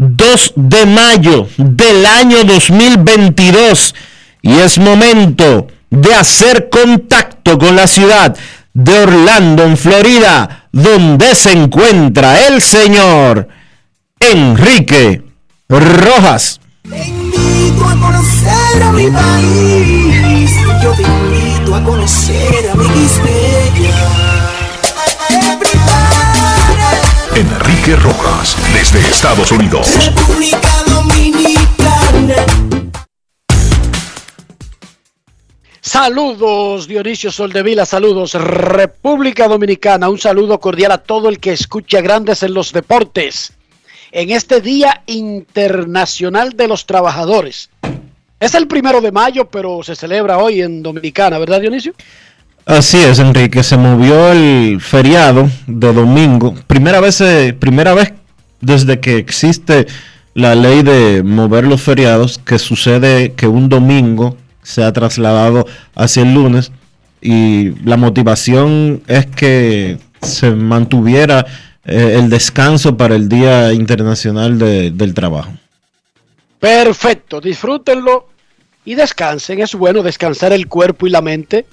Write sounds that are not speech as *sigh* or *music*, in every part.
2 de mayo del año 2022 y es momento de hacer contacto con la ciudad de Orlando, en Florida, donde se encuentra el señor Enrique Rojas. Te invito a conocer a mi país, yo te invito a conocer a mi Enrique Rojas, desde Estados Unidos. República Dominicana. Saludos Dionisio Soldevila, saludos República Dominicana, un saludo cordial a todo el que escucha Grandes en los Deportes en este Día Internacional de los Trabajadores. Es el primero de mayo, pero se celebra hoy en Dominicana, ¿verdad Dionisio? Así es, Enrique, se movió el feriado de domingo. Primera vez, eh, primera vez desde que existe la ley de mover los feriados que sucede que un domingo se ha trasladado hacia el lunes y la motivación es que se mantuviera eh, el descanso para el Día Internacional de- del Trabajo. Perfecto, disfrútenlo y descansen. Es bueno descansar el cuerpo y la mente.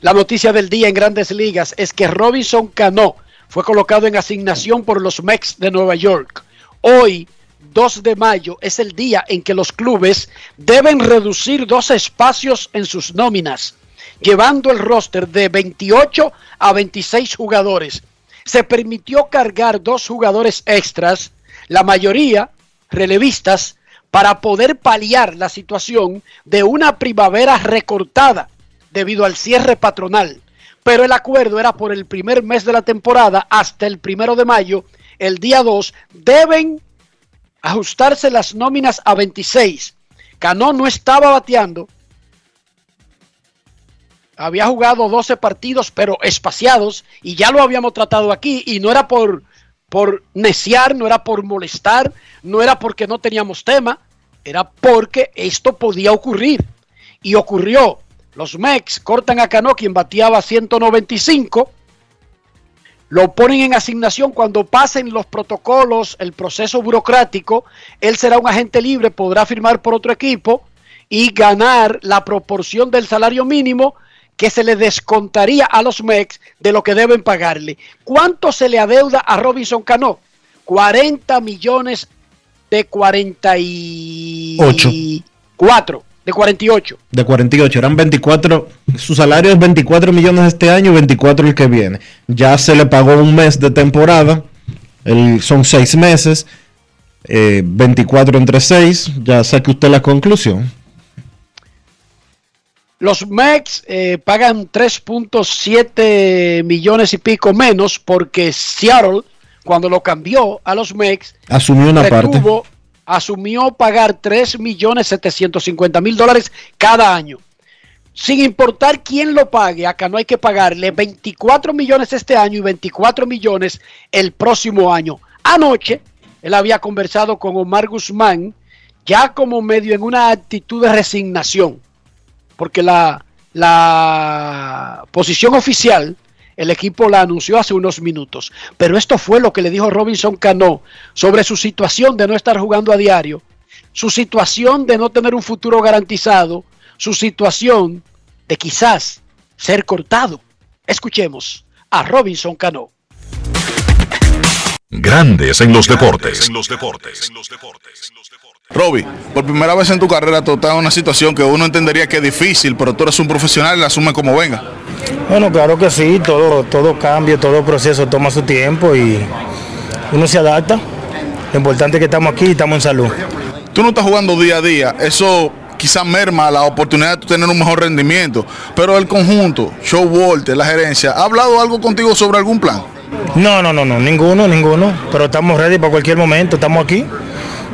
La noticia del día en grandes ligas es que Robinson Cano fue colocado en asignación por los Mets de Nueva York. Hoy, 2 de mayo, es el día en que los clubes deben reducir dos espacios en sus nóminas, llevando el roster de 28 a 26 jugadores. Se permitió cargar dos jugadores extras, la mayoría relevistas, para poder paliar la situación de una primavera recortada debido al cierre patronal. Pero el acuerdo era por el primer mes de la temporada hasta el primero de mayo. El día 2 deben ajustarse las nóminas a 26. Cano no estaba bateando. Había jugado 12 partidos, pero espaciados, y ya lo habíamos tratado aquí, y no era por, por neciar, no era por molestar, no era porque no teníamos tema, era porque esto podía ocurrir. Y ocurrió. Los Mex cortan a Cano, quien bateaba 195. Lo ponen en asignación cuando pasen los protocolos, el proceso burocrático. Él será un agente libre, podrá firmar por otro equipo y ganar la proporción del salario mínimo que se le descontaría a los Mex de lo que deben pagarle. ¿Cuánto se le adeuda a Robinson Cano? 40 millones de 44. De 48. De 48, eran 24, su salario es 24 millones este año y 24 el que viene. Ya se le pagó un mes de temporada, el- son seis meses, eh, 24 entre 6, ya saque usted la conclusión. Los Mex eh, pagan 3.7 millones y pico menos porque Seattle, cuando lo cambió a los Mex, Asumió una parte. Asumió pagar 3 millones 750 mil dólares cada año. Sin importar quién lo pague, acá no hay que pagarle 24 millones este año y 24 millones el próximo año. Anoche, él había conversado con Omar Guzmán, ya como medio en una actitud de resignación, porque la, la posición oficial, el equipo la anunció hace unos minutos. Pero esto fue lo que le dijo Robinson Cano sobre su situación de no estar jugando a diario, su situación de no tener un futuro garantizado, su situación de quizás ser cortado. Escuchemos a Robinson Cano. Grandes en los deportes. Roby, por primera vez en tu carrera tú estás en una situación que uno entendería que es difícil, pero tú eres un profesional y la asume como venga. Bueno, claro que sí, todo, todo cambio, todo proceso toma su tiempo y uno se adapta. Lo importante es que estamos aquí y estamos en salud. Tú no estás jugando día a día, eso quizás merma la oportunidad de tú tener un mejor rendimiento, pero el conjunto, Show Walter, la gerencia, ¿ha hablado algo contigo sobre algún plan? No, no, no, no, ninguno, ninguno. Pero estamos ready para cualquier momento, estamos aquí.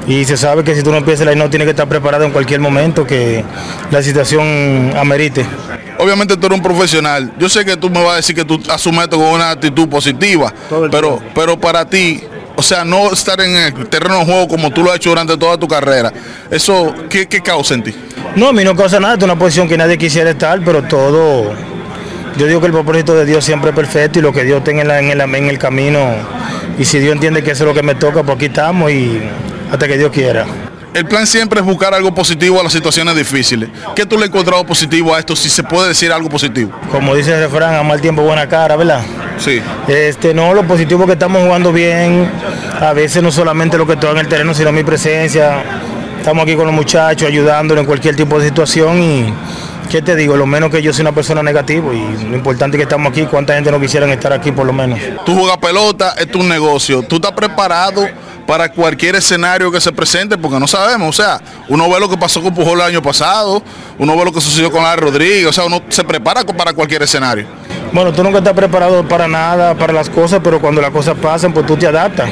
Y se sabe que si tú no empiezas la no tienes que estar preparado en cualquier momento que la situación amerite. Obviamente tú eres un profesional. Yo sé que tú me vas a decir que tú asumes esto con una actitud positiva, pero, pero para ti, o sea, no estar en el terreno de juego como tú lo has hecho durante toda tu carrera, ¿eso qué, qué causa en ti? No, a mí no causa nada, es una posición que nadie quisiera estar, pero todo. Yo digo que el propósito de Dios siempre es perfecto y lo que Dios tenga en, el, en el camino. Y si Dios entiende que eso es lo que me toca, pues aquí estamos y hasta que Dios quiera. El plan siempre es buscar algo positivo a las situaciones difíciles. ¿Qué tú le has encontrado positivo a esto, si se puede decir algo positivo? Como dice el refrán, a mal tiempo buena cara, ¿verdad? Sí. Este, no, lo positivo es que estamos jugando bien. A veces no solamente lo que estoy en el terreno, sino mi presencia. Estamos aquí con los muchachos, ayudándolo en cualquier tipo de situación y, ¿qué te digo? Lo menos que yo soy una persona negativa y lo importante es que estamos aquí. ¿Cuánta gente no quisieran estar aquí por lo menos? Tú juegas pelota, es tu negocio. Tú estás preparado para cualquier escenario que se presente, porque no sabemos. O sea, uno ve lo que pasó con Pujol el año pasado, uno ve lo que sucedió con la Rodríguez, o sea, uno se prepara para cualquier escenario. Bueno, tú nunca estás preparado para nada, para las cosas, pero cuando las cosas pasan, pues tú te adaptas.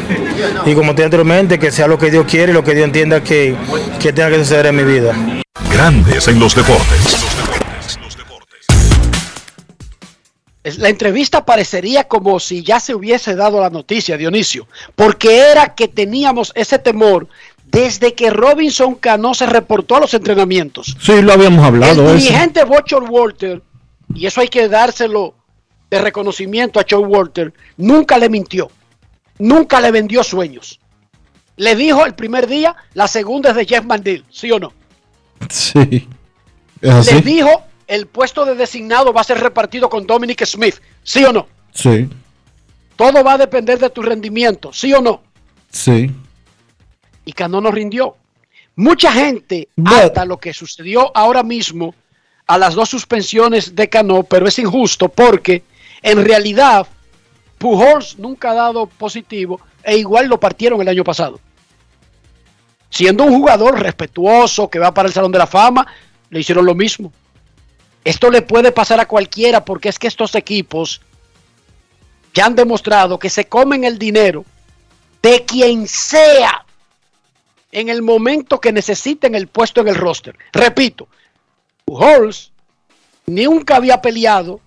Y como te dije anteriormente, que sea lo que Dios quiere y lo que Dios entienda que, que tenga que suceder en mi vida. Grandes en los deportes. La entrevista parecería como si ya se hubiese dado la noticia, Dionisio, porque era que teníamos ese temor desde que Robinson Cano se reportó a los entrenamientos. Sí, lo habíamos El hablado. eso. dirigente Bochor Walter, y eso hay que dárselo de reconocimiento a Joe Walter, nunca le mintió, nunca le vendió sueños. Le dijo el primer día, la segunda es de Jeff Mandel, ¿sí o no? *laughs* Sí. ¿Es Le así? dijo, el puesto de designado va a ser repartido con Dominic Smith, ¿sí o no? Sí, Todo va a depender de tu rendimiento, ¿sí o no? sí. Y Cano no rindió. Mucha gente hasta lo que sucedió ahora mismo a las dos suspensiones de Cano, pero es injusto porque en realidad Pujols nunca ha dado positivo e igual lo partieron el año pasado. Siendo un jugador respetuoso que va para el Salón de la Fama, le hicieron lo mismo. Esto le puede pasar a cualquiera porque es que estos equipos ya han demostrado que se comen el dinero de quien sea en el momento que necesiten el puesto en el roster. Repito, Pujols nunca había peleado,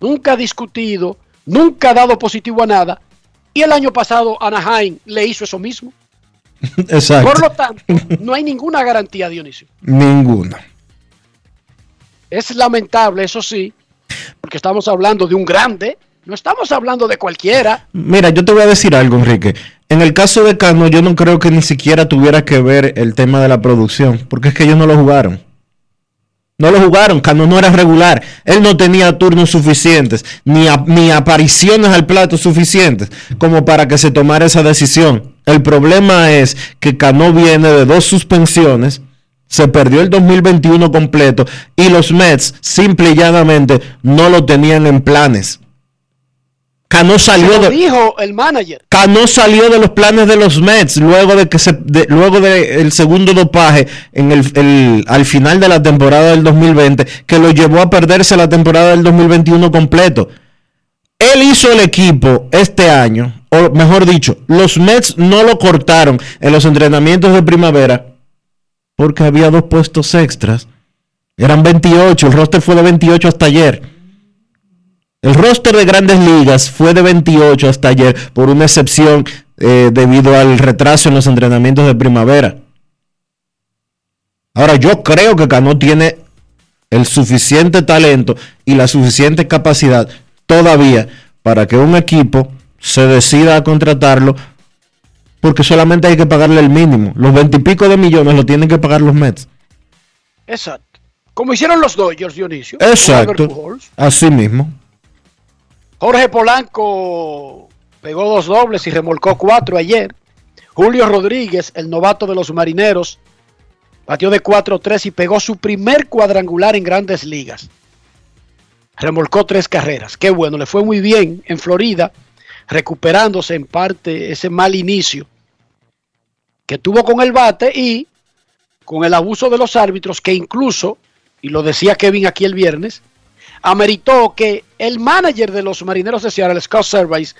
nunca ha discutido, nunca ha dado positivo a nada. Y el año pasado Anaheim le hizo eso mismo. *laughs* Exacto. Por lo tanto, no hay ninguna garantía, Dionisio. Ninguna. Es lamentable, eso sí, porque estamos hablando de un grande, no estamos hablando de cualquiera. Mira, yo te voy a decir algo, Enrique. En el caso de Cano, yo no creo que ni siquiera tuviera que ver el tema de la producción, porque es que ellos no lo jugaron. No lo jugaron, Cano no era regular. Él no tenía turnos suficientes, ni, ni apariciones al plato suficientes como para que se tomara esa decisión. El problema es que Cano viene de dos suspensiones, se perdió el 2021 completo y los Mets simple y llanamente no lo tenían en planes. Cano salió Se lo de, dijo el manager. Cano salió de los planes de los Mets luego de que se de- luego del segundo dopaje en el, el- al final de la temporada del 2020 que lo llevó a perderse la temporada del 2021 completo. Él hizo el equipo este año, o mejor dicho, los Mets no lo cortaron en los entrenamientos de primavera porque había dos puestos extras. Eran 28, el roster fue de 28 hasta ayer. El roster de grandes ligas fue de 28 hasta ayer por una excepción eh, debido al retraso en los entrenamientos de primavera. Ahora yo creo que Cano tiene el suficiente talento y la suficiente capacidad todavía para que un equipo se decida a contratarlo porque solamente hay que pagarle el mínimo. Los veintipico de millones lo tienen que pagar los Mets. Exacto. Como hicieron los Dodgers, Dionisio. Exacto. Así mismo. Jorge Polanco pegó dos dobles y remolcó cuatro ayer. Julio Rodríguez, el novato de los marineros, batió de 4-3 y pegó su primer cuadrangular en grandes ligas. Remolcó tres carreras. Qué bueno, le fue muy bien en Florida, recuperándose en parte ese mal inicio que tuvo con el bate y con el abuso de los árbitros que incluso, y lo decía Kevin aquí el viernes, ameritó que el manager de los marineros de Seattle, Scott Service,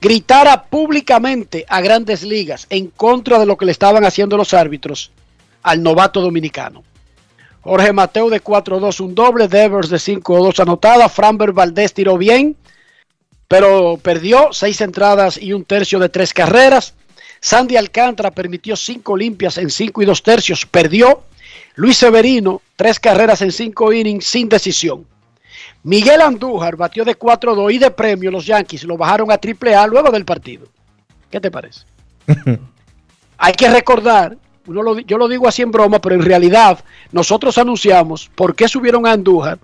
gritara públicamente a grandes ligas en contra de lo que le estaban haciendo los árbitros al novato dominicano. Jorge Mateo de 4-2 un doble, Devers de 5-2 anotada, Framber Valdés tiró bien, pero perdió seis entradas y un tercio de tres carreras. Sandy Alcántara permitió cinco limpias en cinco y dos tercios, perdió. Luis Severino, tres carreras en cinco innings sin decisión. Miguel Andújar batió de 4-2 y de premio los Yankees lo bajaron a AAA luego del partido. ¿Qué te parece? *laughs* Hay que recordar, uno lo- yo lo digo así en broma, pero en realidad nosotros anunciamos por qué subieron a Andújar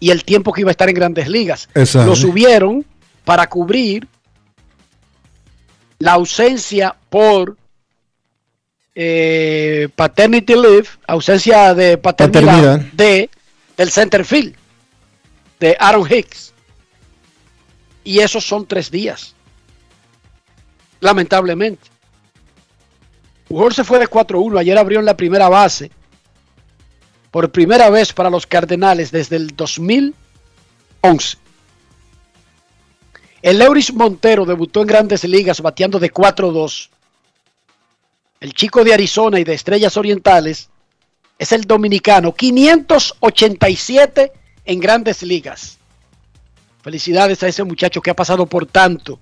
y el tiempo que iba a estar en grandes ligas. Exacto. Lo subieron para cubrir la ausencia por eh, paternity leave, ausencia de paternidad, Paternidad. de del center field de Aaron Hicks. Y esos son tres días. Lamentablemente. Pujol se fue de 4-1. Ayer abrió en la primera base. Por primera vez para los Cardenales desde el 2011. El Euris Montero debutó en grandes ligas bateando de 4-2. El chico de Arizona y de Estrellas Orientales es el dominicano. 587 en grandes ligas. Felicidades a ese muchacho que ha pasado por tanto,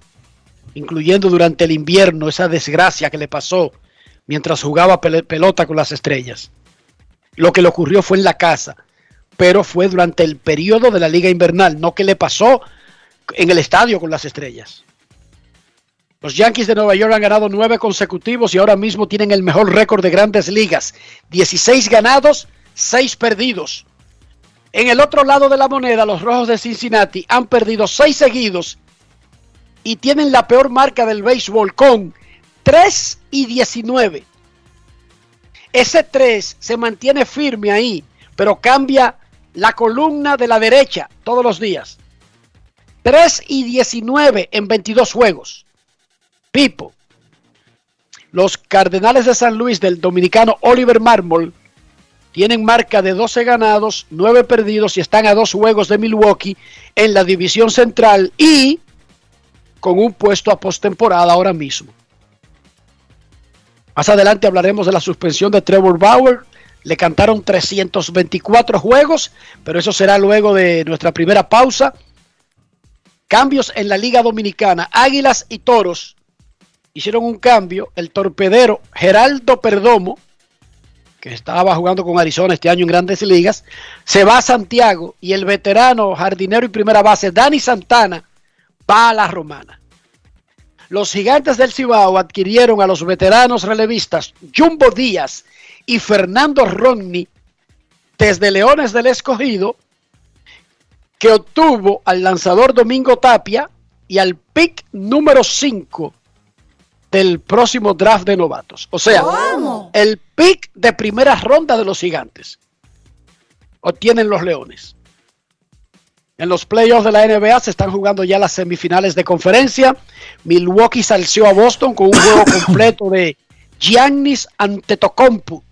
incluyendo durante el invierno esa desgracia que le pasó mientras jugaba pelota con las estrellas. Lo que le ocurrió fue en la casa, pero fue durante el periodo de la liga invernal, no que le pasó en el estadio con las estrellas. Los Yankees de Nueva York han ganado nueve consecutivos y ahora mismo tienen el mejor récord de grandes ligas. 16 ganados, 6 perdidos. En el otro lado de la moneda, los Rojos de Cincinnati han perdido 6 seguidos y tienen la peor marca del béisbol con 3 y 19. Ese 3 se mantiene firme ahí, pero cambia la columna de la derecha todos los días. 3 y 19 en 22 juegos. Pipo. Los Cardenales de San Luis del dominicano Oliver Marmol tienen marca de 12 ganados, 9 perdidos y están a dos juegos de Milwaukee en la división central y con un puesto a postemporada ahora mismo. Más adelante hablaremos de la suspensión de Trevor Bauer. Le cantaron 324 juegos, pero eso será luego de nuestra primera pausa. Cambios en la Liga Dominicana. Águilas y Toros hicieron un cambio. El torpedero Geraldo Perdomo, que estaba jugando con Arizona este año en grandes ligas, se va a Santiago y el veterano jardinero y primera base Dani Santana va a la Romana. Los gigantes del Cibao adquirieron a los veteranos relevistas Jumbo Díaz y Fernando Romney desde Leones del Escogido, que obtuvo al lanzador Domingo Tapia y al pick número 5 del próximo draft de novatos. O sea, el pick de primera ronda de los gigantes obtienen los Leones. En los playoffs de la NBA se están jugando ya las semifinales de conferencia. Milwaukee salció a Boston con un juego completo de Giannis Antetokounmpo.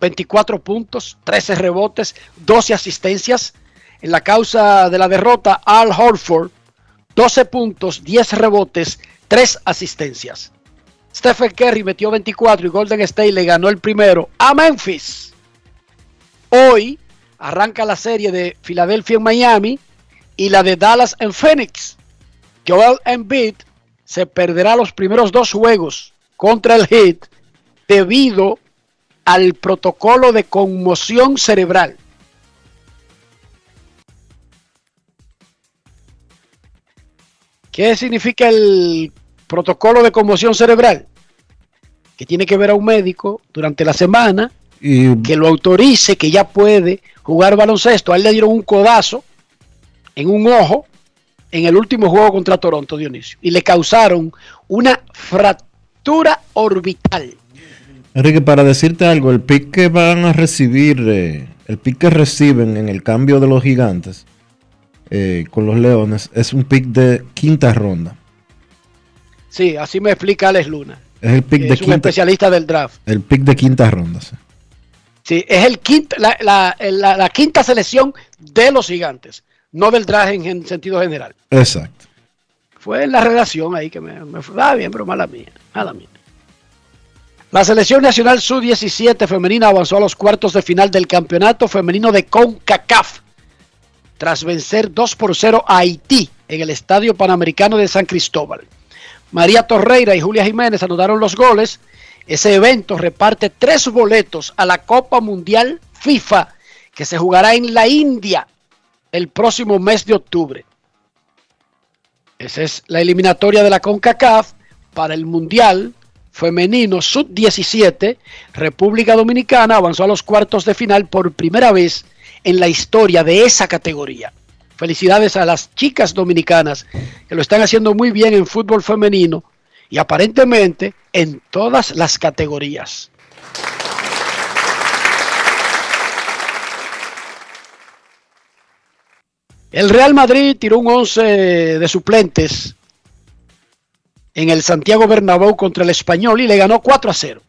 24 puntos, 13 rebotes, 12 asistencias. En la causa de la derrota, Al Horford, 12 puntos, 10 rebotes, 3 asistencias. Stephen Curry metió 24 y Golden State le ganó el primero a Memphis. Hoy arranca la serie de Filadelfia en Miami y la de Dallas en Phoenix. Joel Embiid se perderá los primeros dos juegos contra el Heat debido al protocolo de conmoción cerebral. ¿Qué significa el protocolo de conmoción cerebral? Que tiene que ver a un médico durante la semana Y que lo autorice, que ya puede jugar baloncesto. A él le dieron un codazo en un ojo en el último juego contra Toronto, Dionisio, y le causaron una fractura orbital. Enrique, para decirte algo, el pick que van a recibir, eh, el pick que reciben en el cambio de los gigantes eh, con los leones es un pick de quinta ronda. Sí, así me explica Alex Luna. Es el pick de es un quinta, especialista del draft. el pick de quinta ronda. sí. Sí, es el quinta, la, la- la- la quinta selección de los gigantes, no del draft en, en sentido general. Exacto. Fue en la redacción ahí que me, me fue ah, bien, pero mala mía, mala mía. La selección nacional sub-17 femenina avanzó a los cuartos de final del campeonato femenino de CONCACAF tras vencer 2 por 0 a Haití en el Estadio Panamericano de San Cristóbal. María Torreira y Julia Jiménez anotaron los goles. Ese evento reparte tres boletos a la Copa Mundial FIFA que se jugará en la India el próximo mes de octubre. Esa es la eliminatoria de la CONCACAF para el Mundial Femenino Sub-17. República Dominicana avanzó a los cuartos de final por primera vez en la historia de esa categoría. Felicidades a las chicas dominicanas que lo están haciendo muy bien en fútbol femenino y aparentemente en todas las categorías. El Real Madrid tiró un 11 de suplentes en el Santiago Bernabéu contra el Español y le ganó 4 a 0.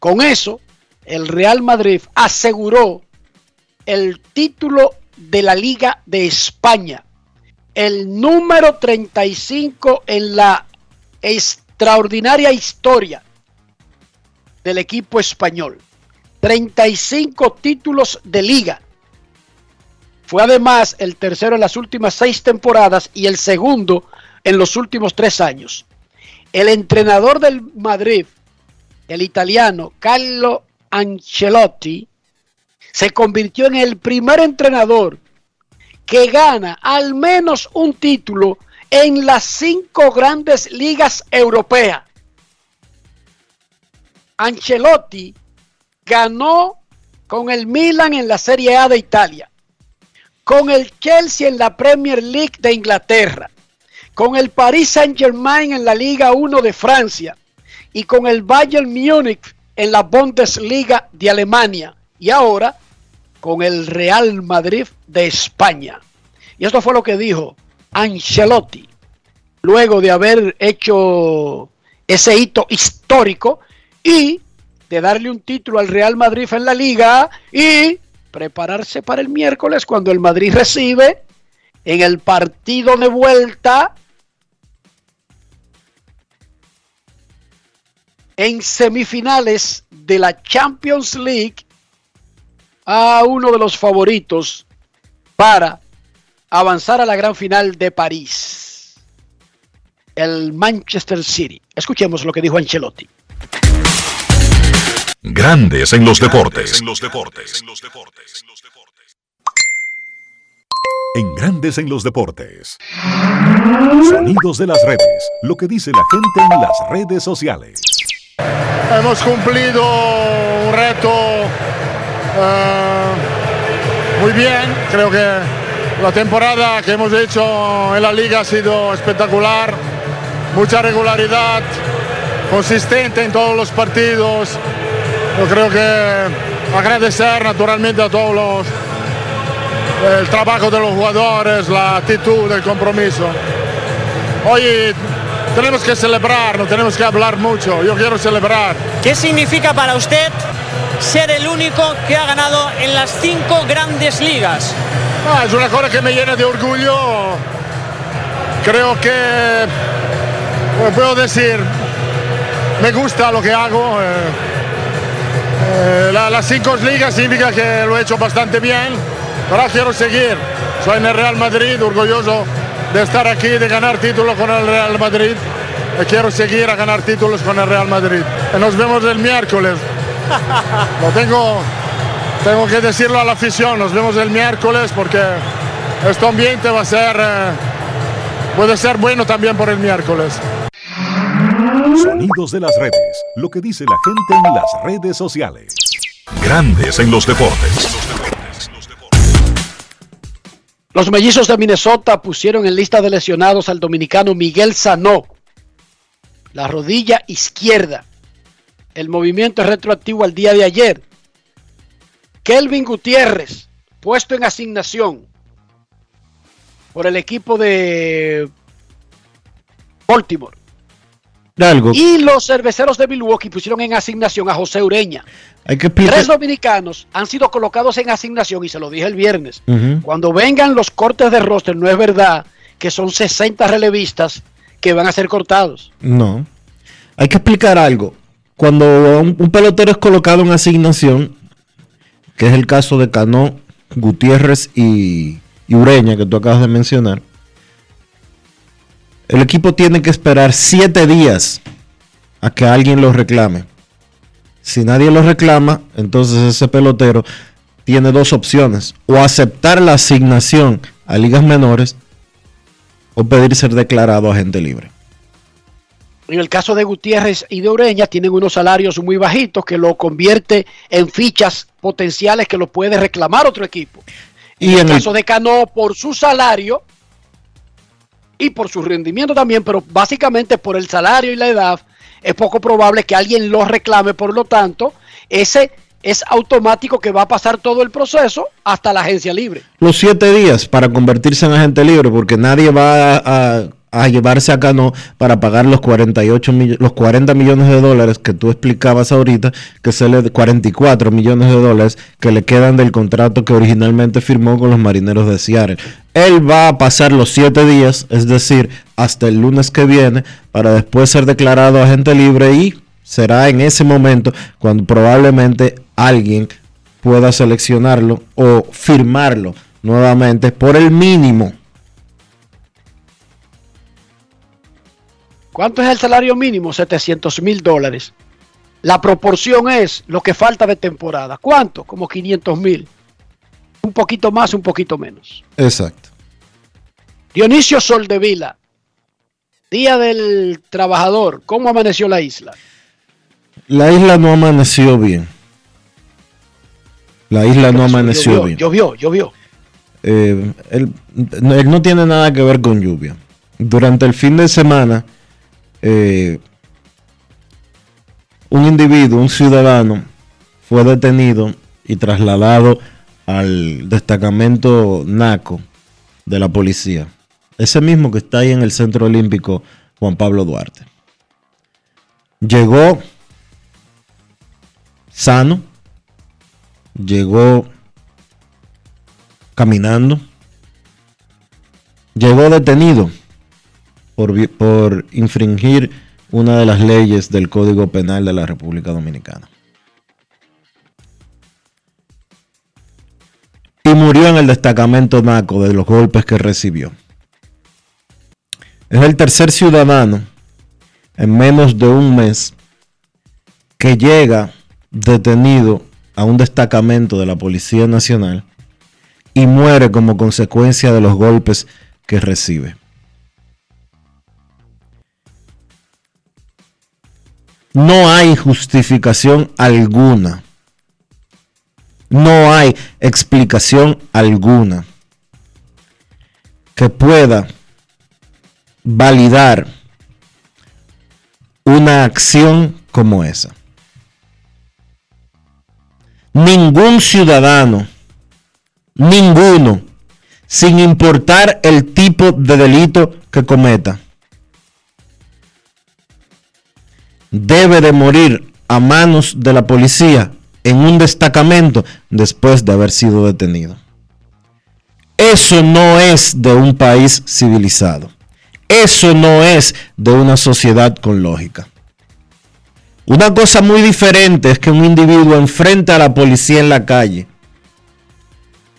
Con eso, el Real Madrid aseguró el título de la Liga de España, el número 35 en la extraordinaria historia del equipo español. 35 títulos de liga. Fue además el tercero en las últimas seis temporadas y el segundo en los últimos tres años. El entrenador del Madrid, el italiano Carlo Ancelotti, se convirtió en el primer entrenador que gana al menos un título en las cinco grandes ligas europeas. Ancelotti ganó con el Milan en la Serie A de Italia, con el Chelsea en la Premier League de Inglaterra, con el Paris Saint-Germain en la Liga 1 de Francia y con el Bayern Múnich en la Bundesliga de Alemania y ahora con el Real Madrid de España. Y esto fue lo que dijo Ancelotti luego de haber hecho ese hito histórico y de darle un título al Real Madrid en la liga y prepararse para el miércoles cuando el Madrid recibe en el partido de vuelta en semifinales de la Champions League a uno de los favoritos para avanzar a la gran final de París, el Manchester City. Escuchemos lo que dijo Ancelotti. Grandes en los deportes. En los deportes. En Grandes en los deportes. Sonidos de las redes. Lo que dice la gente en las redes sociales. Hemos cumplido un reto eh, muy bien. Creo que la temporada que hemos hecho en la liga ha sido espectacular. Mucha regularidad, consistente en todos los partidos. Yo creo que agradecer naturalmente a todos los, el trabajo de los jugadores, la actitud, el compromiso. Hoy tenemos que celebrar, no tenemos que hablar mucho. Yo quiero celebrar. ¿Qué significa para usted ser el único que ha ganado en las cinco grandes ligas? Ah, es una cosa que me llena de orgullo. Creo que puedo decir, me gusta lo que hago. eh, eh, la- las cinco ligas significa que lo he hecho bastante bien. Ahora quiero seguir. Soy en el Real Madrid, orgulloso de estar aquí, de ganar títulos con el Real Madrid. Y quiero seguir a ganar títulos con el Real Madrid. Y nos vemos el miércoles. *laughs* Lo tengo, tengo que decirlo a la afición. Nos vemos el miércoles porque este ambiente va a ser, eh, puede ser bueno también por el miércoles. Sonidos de las redes. Lo que dice la gente en las redes sociales. Grandes en los deportes. Los mellizos de Minnesota pusieron en lista de lesionados al dominicano Miguel Sanó. La rodilla izquierda. El movimiento es retroactivo al día de ayer. Kelvin Gutiérrez, puesto en asignación por el equipo de Baltimore. Algo. Y los cerveceros de Milwaukee pusieron en asignación a José Ureña. Hay que. Tres dominicanos han sido colocados en asignación y se lo dije el viernes. Cuando vengan los cortes de roster, no es verdad que son 60 relevistas que van a ser cortados. No. Hay que explicar algo. Cuando un, un pelotero es colocado en asignación, que es el caso de Cano, Gutiérrez y, Ureña, que tú acabas de mencionar, el equipo tiene que esperar siete días a que alguien lo reclame. Si nadie lo reclama, entonces ese pelotero tiene dos opciones. O aceptar la asignación a ligas menores o pedir ser declarado agente libre. En el caso de Gutiérrez y de Ureña, tienen unos salarios muy bajitos que lo convierte en fichas potenciales que lo puede reclamar otro equipo. Y En el caso de Cano, por su salario y por su rendimiento también, pero básicamente por el salario y la edad, es poco probable que alguien lo reclame. Por lo tanto, ese es automático que va a pasar todo el proceso hasta la agencia libre. los siete días para convertirse en agente libre, porque nadie va a, a- a llevarse a Cano para pagar los 48 mill- los 40 millones de dólares que tú explicabas ahorita, que se le 44 millones de dólares que le quedan del contrato que originalmente firmó con los marineros de Seattle. Él va a pasar los siete días, es decir, hasta el lunes que viene, para después ser declarado agente libre y será en ese momento cuando probablemente alguien pueda seleccionarlo o firmarlo nuevamente por el mínimo. ¿Cuánto es el salario mínimo? 700 mil dólares. La proporción es lo que falta de temporada. ¿Cuánto? Como 500 mil. Un poquito más, un poquito menos. Exacto. Dionisio Soldevila. Día del Trabajador. ¿Cómo amaneció la isla? La isla no amaneció bien. La isla no amaneció llovió, bien. Llovió, llovió. Eh, él no tiene nada que ver con lluvia. Durante el fin de semana, eh, un individuo, un ciudadano, fue detenido y trasladado al destacamento NACO de la policía. Ese mismo que está ahí en el Centro Olímpico Juan Pablo Duarte. Llegó sano, llegó caminando, llegó detenido por, por infringir una de las leyes del Código Penal de la República Dominicana. Y murió en el destacamento NACO de los golpes que recibió. Es el tercer ciudadano en menos de un mes que llega detenido a un destacamento de la Policía Nacional y muere como consecuencia de los golpes que recibe. No hay justificación alguna. No hay explicación alguna que pueda validar una acción como esa. Ningún ciudadano, ninguno, sin importar el tipo de delito que cometa, debe de morir a manos de la policía en un destacamento después de haber sido detenido. Eso no es de un país civilizado. Eso no es de una sociedad con lógica. Una cosa muy diferente es que un individuo enfrente a la policía en la calle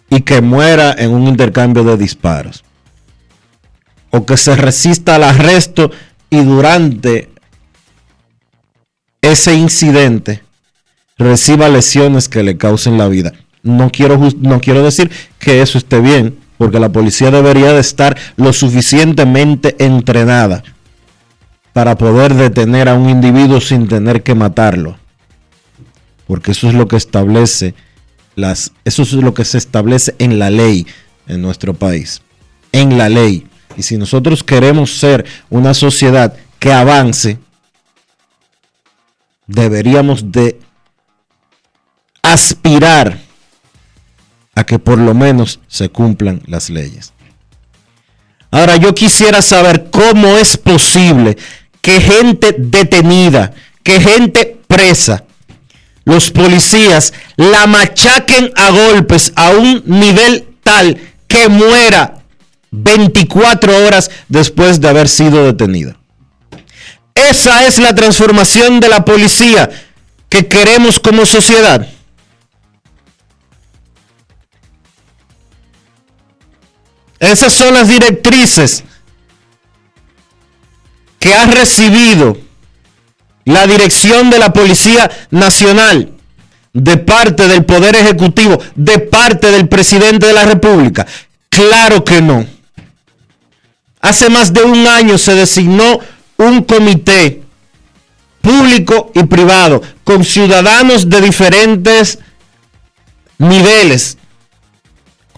y que muera en un intercambio de disparos. O que se resista al arresto y durante ese incidente reciba lesiones que le causen la vida. No quiero, no quiero decir que eso esté bien, porque la policía debería de estar lo suficientemente entrenada para poder detener a un individuo sin tener que matarlo. Porque eso es lo que establece las eso es lo que se establece en la ley en nuestro país. En la ley. Y si nosotros queremos ser una sociedad que avance, deberíamos de aspirar a que por lo menos se cumplan las leyes. Ahora yo quisiera saber cómo es posible que gente detenida, que gente presa, los policías la machaquen a golpes a un nivel tal que muera 24 horas después de haber sido detenida. Esa es la transformación de la policía que queremos como sociedad. Esas son las directrices que ha recibido la dirección de la Policía Nacional de parte del Poder Ejecutivo, de parte del presidente de la República. Claro que no. Hace más de un año se designó un comité público y privado con ciudadanos de diferentes niveles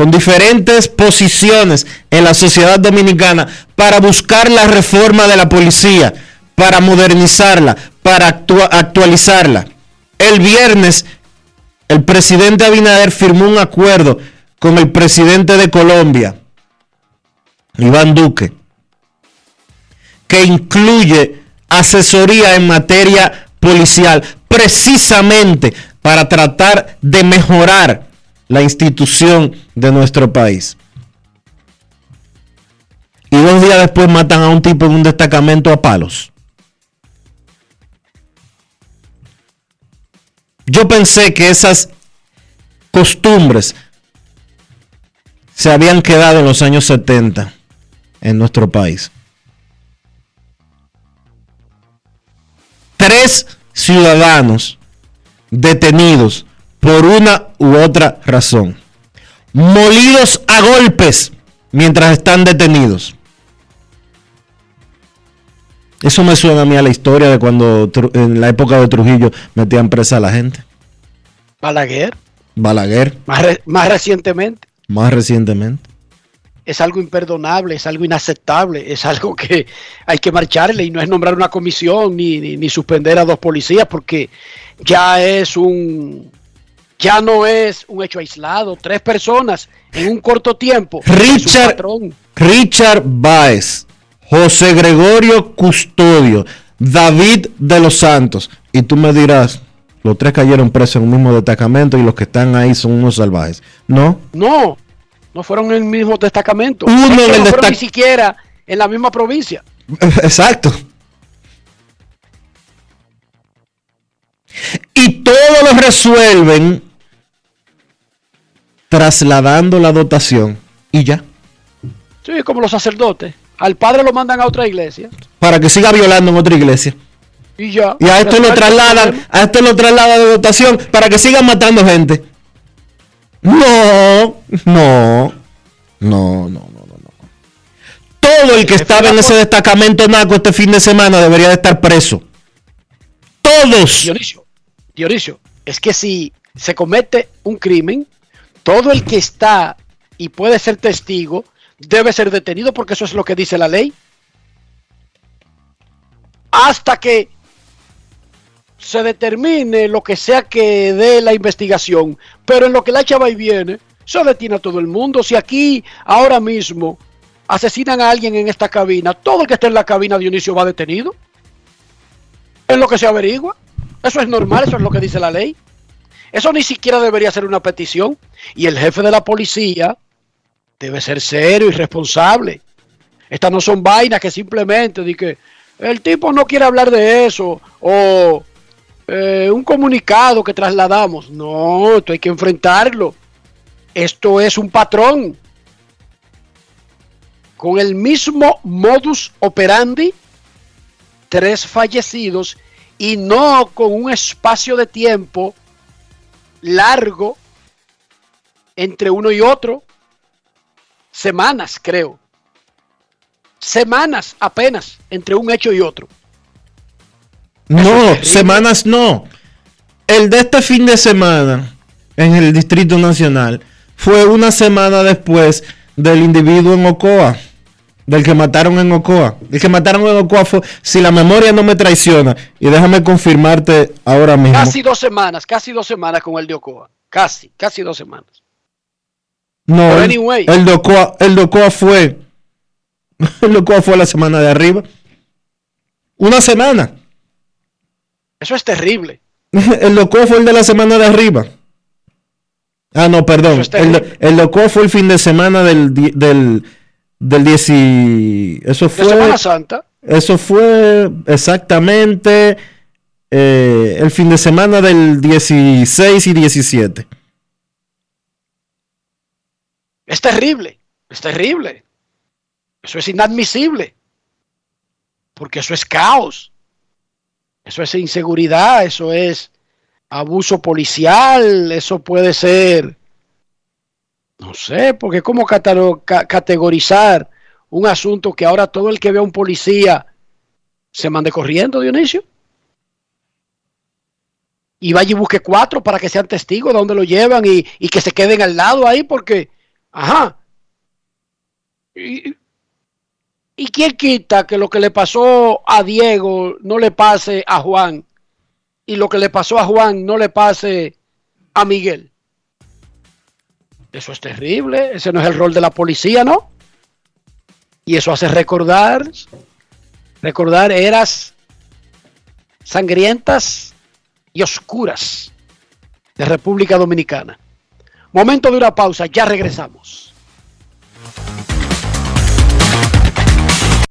con diferentes posiciones en la sociedad dominicana para buscar la reforma de la policía, para modernizarla, para actualizarla. El viernes, el presidente Abinader firmó un acuerdo con el presidente de Colombia, Iván Duque, que incluye asesoría en materia policial, precisamente para tratar de mejorar la institución de nuestro país. Y dos días después matan a un tipo en un destacamento a palos. Yo pensé que esas costumbres se habían quedado en los años 70 en nuestro país. Tres ciudadanos detenidos por una u otra razón. Molidos a golpes mientras están detenidos. Eso me suena a mí a la historia de cuando en la época de Trujillo metían presa a la gente. Balaguer. Balaguer. Más, más recientemente. Más recientemente. Es algo imperdonable, es algo inaceptable, es algo *laughs* que hay que marcharle y no es nombrar una comisión ni, ni suspender a dos policías porque ya es un, ya no es un hecho aislado. Tres personas en un corto tiempo. Richard, Richard Baez, José Gregorio Custodio, David de los Santos. Y tú me dirás, los tres cayeron presos en un mismo destacamento y los que están ahí son unos salvajes. No. No, no fueron en el mismo destacamento. Uno en el no fueron ni siquiera en la misma provincia. Exacto. Y todo lo resuelven trasladando la dotación y ya. Sí, como los sacerdotes. Al padre lo mandan a otra iglesia. Para que siga violando en otra iglesia. Y ya. Y a esto lo trasladan, a esto lo traslada de dotación para que sigan matando gente. No, no, no, no, no, no. Todo el que estaba en ese destacamento naco este fin de semana debería de estar preso. Todos. Dionisio, Dionisio, es que si se comete un crimen, todo el que está y puede ser testigo debe ser detenido porque eso es lo que dice la ley. Hasta que se determine lo que sea que dé la investigación. Pero en lo que la chava y viene, Eso detiene a todo el mundo. Si aquí, ahora mismo, asesinan a alguien en esta cabina, todo el que esté en la cabina Dionisio va detenido. Es lo que se averigua. Eso es normal, eso es lo que dice la ley. Eso ni siquiera debería ser una petición. Y el jefe de la policía debe ser serio y responsable. Estas no son vainas que simplemente di que el tipo no quiere hablar de eso o eh, un comunicado que trasladamos. No, esto hay que enfrentarlo. Esto es un patrón. Con el mismo modus operandi, tres fallecidos y no con un espacio de tiempo largo entre uno y otro. Semanas, creo. Semanas apenas entre un hecho y otro. No, semanas no. El de este fin de semana en el Distrito Nacional fue una semana después del individuo en Ocoa, del que mataron en Ocoa. El que mataron en Ocoa fue, si la memoria no me traiciona, y déjame confirmarte ahora mismo. Casi dos semanas, casi dos semanas con el de Ocoa. Casi, casi dos semanas. No, Pero anyway. el de Ocoa, el de Ocoa fue, *laughs* el de Ocoa fue la semana de arriba. Una semana. Eso es terrible. *laughs* El de Ocoa fue el de la semana de arriba. Ah, no, perdón. Es El, de Ocoa fue el fin de semana del, del, del 10 y- Eso De fue. Semana Santa. Eso fue exactamente eh, el fin de semana del 16 y 17. Es terrible, es terrible. Eso es inadmisible. Porque eso es caos. Eso es inseguridad, eso es abuso policial, eso puede ser, no sé, porque cómo categorizar un asunto que ahora todo el que vea a un policía se mande corriendo, Dionisio. Y vaya y busque cuatro para que sean testigos de dónde lo llevan y, y que se queden al lado ahí porque, ajá. Y, ¿Y quién quita que lo que le pasó a Diego no le pase a Juan? Y lo que le pasó a Juan no le pase a Miguel. Eso es terrible. Ese no es el rol de la policía, ¿no? Y eso hace recordar, recordar eras sangrientas y oscuras de República Dominicana. Momento de una pausa, ya regresamos.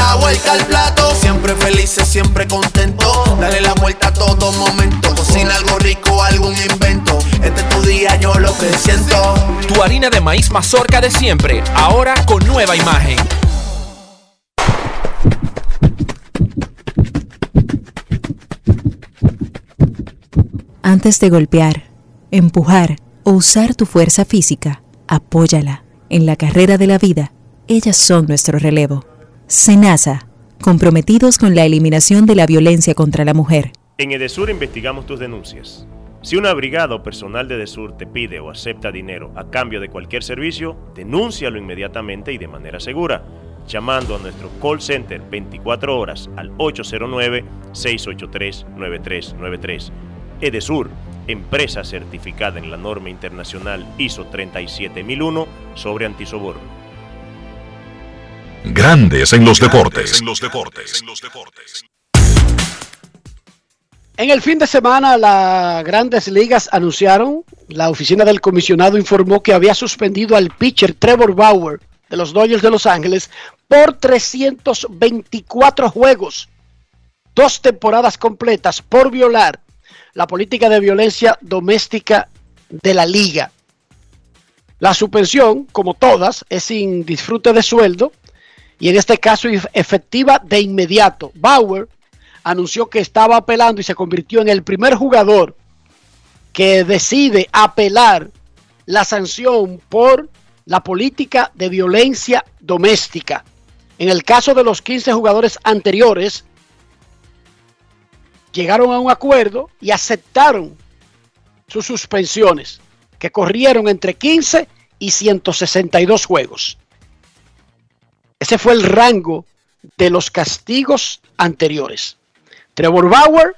La vuelta al plato. Siempre felices, siempre contento. Dale la vuelta a todo momento. Cocina algo rico, algún invento. Este es tu día, yo lo que siento. Tu harina de maíz mazorca de siempre, ahora con nueva imagen. Antes de golpear, empujar o usar tu fuerza física, apóyala. En la carrera de la vida, ellas son nuestro relevo. Senasa, comprometidos con la eliminación de la violencia contra la mujer. En Edesur investigamos tus denuncias. Si una brigada o personal de Edesur te pide o acepta dinero a cambio de cualquier servicio, denúncialo inmediatamente y de manera segura, llamando a nuestro call center 24 horas al 809-683-9393. Edesur, empresa certificada en la norma internacional ISO 37001 sobre antisoborno. Grandes en los deportes. En el fin de semana, las grandes ligas anunciaron, la oficina del comisionado informó que había suspendido al pitcher Trevor Bauer de los Dodgers de Los Ángeles por 324 juegos, dos temporadas completas por violar la política de violencia doméstica de la liga. La suspensión, como todas, es sin disfrute de sueldo y en este caso efectiva de inmediato. Bauer anunció que estaba apelando y se convirtió en el primer jugador que decide apelar la sanción por la política de violencia doméstica. En el caso de los 15 jugadores anteriores, llegaron a un acuerdo y aceptaron sus suspensiones, que corrieron entre 15 y 162 juegos. Ese fue el rango de los castigos anteriores. Trevor Bauer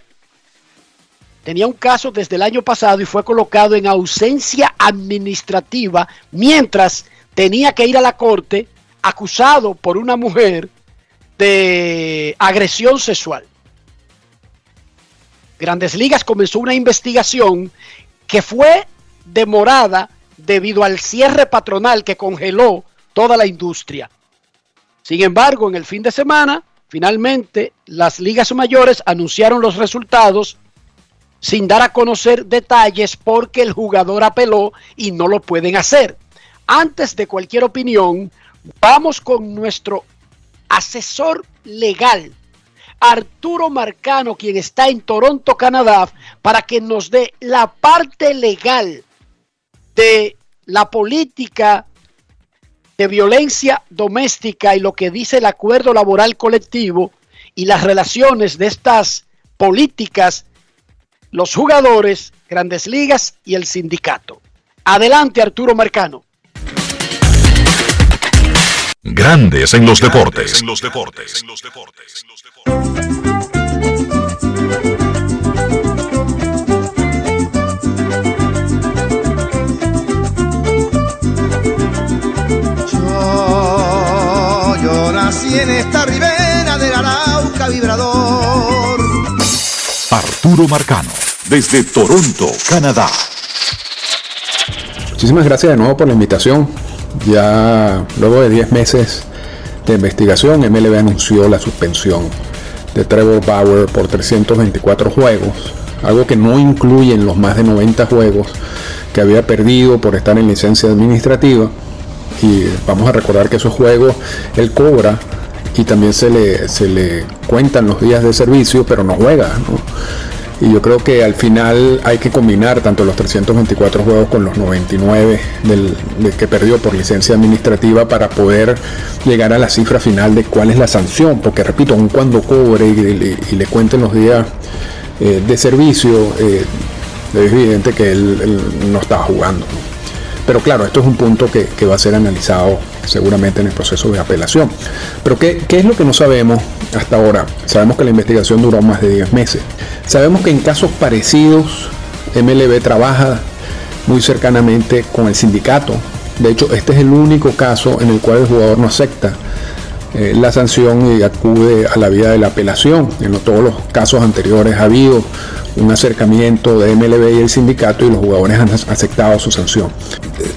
tenía un caso desde el año pasado y fue colocado en ausencia administrativa mientras tenía que ir a la corte acusado por una mujer de agresión sexual. Grandes Ligas comenzó una investigación que fue demorada debido al cierre patronal que congeló toda la industria. Sin embargo, en el fin de semana, Finalmente, las ligas mayores anunciaron los resultados sin dar a conocer detalles porque el jugador apeló y no lo pueden hacer. Antes de cualquier opinión, vamos con nuestro asesor legal, Arturo Marcano, quien está en Toronto, Canadá, para que nos dé la parte legal de la política de violencia doméstica y lo que dice el acuerdo laboral colectivo y las relaciones de estas políticas, los jugadores, grandes ligas y el sindicato. Adelante Arturo Marcano. Grandes en los deportes. En los deportes. En esta ribera del Arauca vibrador. Arturo Marcano, desde Toronto, Canadá. Muchísimas gracias de nuevo por la invitación. Ya luego de 10 meses de investigación, MLB anunció la suspensión de Trevor Bauer por 324 juegos, algo que no incluye en los más de 90 juegos que había perdido por estar en licencia administrativa. Y vamos a recordar que esos juegos él cobra y también se le, se le cuentan los días de servicio, pero no juega. Y yo creo que al final hay que combinar tanto los 324 juegos con los 99 del, que perdió por licencia administrativa para poder llegar a la cifra final de cuál es la sanción. Porque repito, aun cuando cobre y, le cuenten los días eh, de servicio, eh, es evidente que él, no estaba jugando. Pero claro, esto es un punto que, que va a ser analizado seguramente en el proceso de apelación. Pero ¿qué, es lo que no sabemos hasta ahora? Sabemos que la investigación duró más de 10 meses. Sabemos que en casos parecidos MLB trabaja muy cercanamente con el sindicato. De hecho, este es el único caso en el cual el jugador no acepta eh, la sanción y acude a la vía de la apelación. En todos los casos anteriores ha habido un acercamiento de MLB y el sindicato y los jugadores han aceptado su sanción.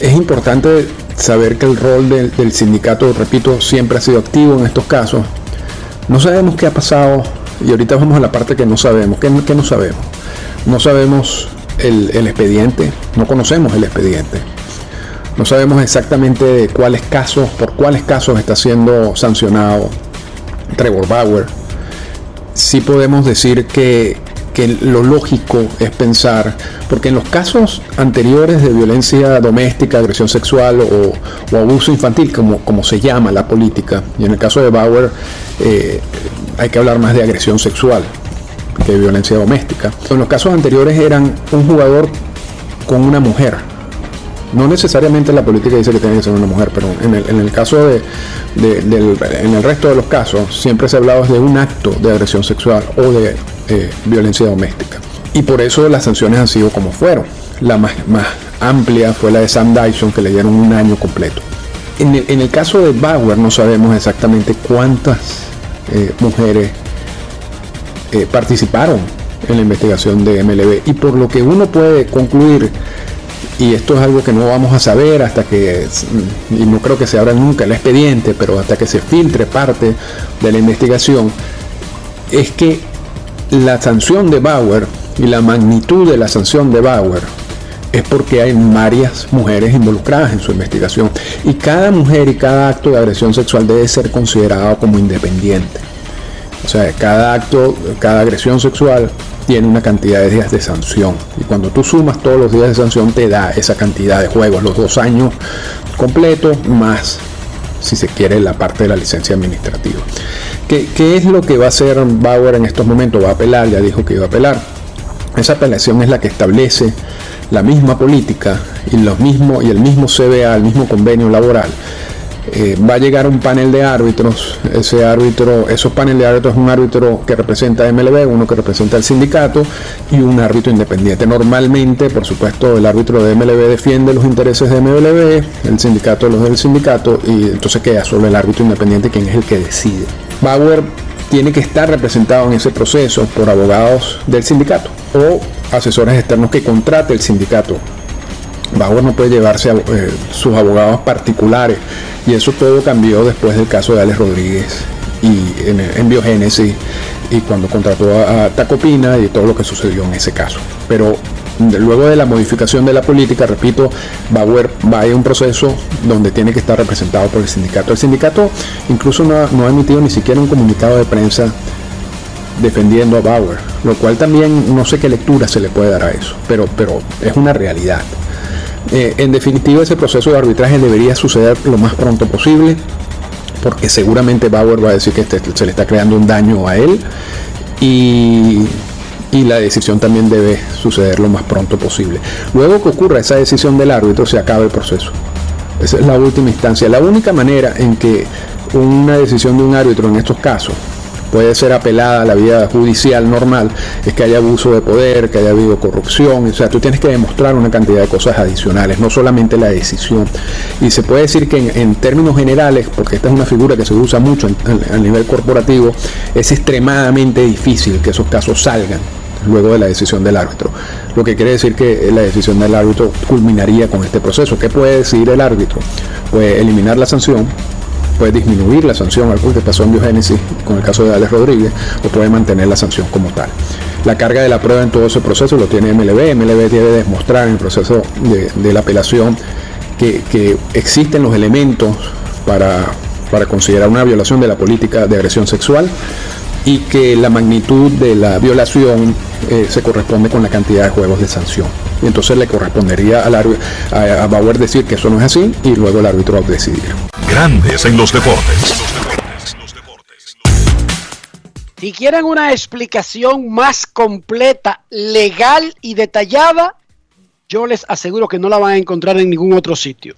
Es importante saber que el rol del, sindicato, repito, siempre ha sido activo en estos casos. No sabemos qué ha pasado y ahorita vamos a la parte que no sabemos. ¿Qué, no sabemos? No sabemos el, expediente, no conocemos el expediente. No sabemos exactamente de cuáles casos, por cuáles casos está siendo sancionado Trevor Bauer. Sí podemos decir que que lo lógico es pensar, porque en los casos anteriores de violencia doméstica, agresión sexual o, abuso infantil, como, como se llama la política, y en el caso de Bauer eh, hay que hablar más de agresión sexual que de violencia doméstica. En los casos anteriores eran un jugador con una mujer, no necesariamente la política dice que tiene que ser una mujer, pero en el, en el caso de, en el resto de los casos siempre se ha hablado de un acto de agresión sexual o de eh, violencia doméstica. Y por eso las sanciones han sido como fueron. La más, más amplia fue la de Sam Dyson, que le dieron un año completo. En el, en el caso de Bauer no sabemos exactamente cuántas eh, mujeres eh, participaron en la investigación de MLB. Y por lo que uno puede concluir, y esto es algo que no vamos a saber hasta que, y no creo que se abra nunca el expediente, pero hasta que se filtre parte de la investigación, es que la sanción de Bauer y la magnitud de la sanción de Bauer es porque hay varias mujeres involucradas en su investigación y cada mujer y cada acto de agresión sexual debe ser considerado como independiente. O sea, cada acto, cada agresión sexual tiene una cantidad de días de sanción. Y cuando tú sumas todos los días de sanción te da esa cantidad de juegos, los dos años completos más, si se quiere, la parte de la licencia administrativa. ¿Qué, ¿Qué, es lo que va a hacer Bauer en estos momentos? Va a apelar, ya dijo que iba a apelar. Esa apelación es la que establece la misma política y, los mismo, y el mismo CBA, el mismo convenio laboral eh, va a llegar un panel de árbitros. Ese árbitro, esos paneles de árbitros un árbitro que representa MLB, uno que representa al sindicato y un árbitro independiente. Normalmente, por supuesto, el árbitro de MLB defiende los intereses de MLB, el sindicato los del sindicato y entonces queda solo el árbitro independiente quien es el que decide. Bauer tiene que estar representado en ese proceso por abogados del sindicato o asesores externos que contrate el sindicato. Bauer no puede llevarse a, eh, sus abogados particulares y eso todo cambió después del caso de Alex Rodríguez y en, Biogénesis y cuando contrató a, Tacopina y todo lo que sucedió en ese caso. Pero luego de la modificación de la política, repito, Bauer va a un proceso donde tiene que estar representado por el sindicato. El sindicato incluso no ha, no ha emitido ni siquiera un comunicado de prensa defendiendo a Bauer, lo cual también no sé qué lectura se le puede dar a eso, pero, pero es una realidad. Eh, en definitiva, ese proceso de arbitraje debería suceder lo más pronto posible, porque seguramente Bauer va a decir que este, se le está creando un daño a él y, y, la decisión también debe suceder lo más pronto posible. Luego que ocurra esa decisión del árbitro, se acaba el proceso. Esa es la última instancia. La única manera en que una decisión de un árbitro en estos casos puede ser apelada a la vía judicial normal, es que haya abuso de poder, que haya habido corrupción, o sea, tú tienes que demostrar una cantidad de cosas adicionales, no solamente la decisión. Y se puede decir que en, términos generales, porque esta es una figura que se usa mucho a nivel corporativo, es extremadamente difícil que esos casos salgan luego de la decisión del árbitro. Lo que quiere decir que la decisión del árbitro culminaría con este proceso. ¿Qué puede decidir el árbitro? Puede eliminar la sanción, puede disminuir la sanción, algo que pasó en Biogénesis con el caso de Alex Rodríguez, o puede mantener la sanción como tal. La carga de la prueba en todo ese proceso lo tiene MLB. MLB debe demostrar en el proceso de, de la apelación que, que, existen los elementos para, para considerar una violación de la política de agresión sexual y que la magnitud de la violación eh, se corresponde con la cantidad de juegos de sanción. Y entonces le correspondería al a, a Bauer decir que eso no es así y luego el árbitro decidir. Grandes en los deportes. Si quieren una explicación más completa, legal y detallada, yo les aseguro que no la van a encontrar en ningún otro sitio.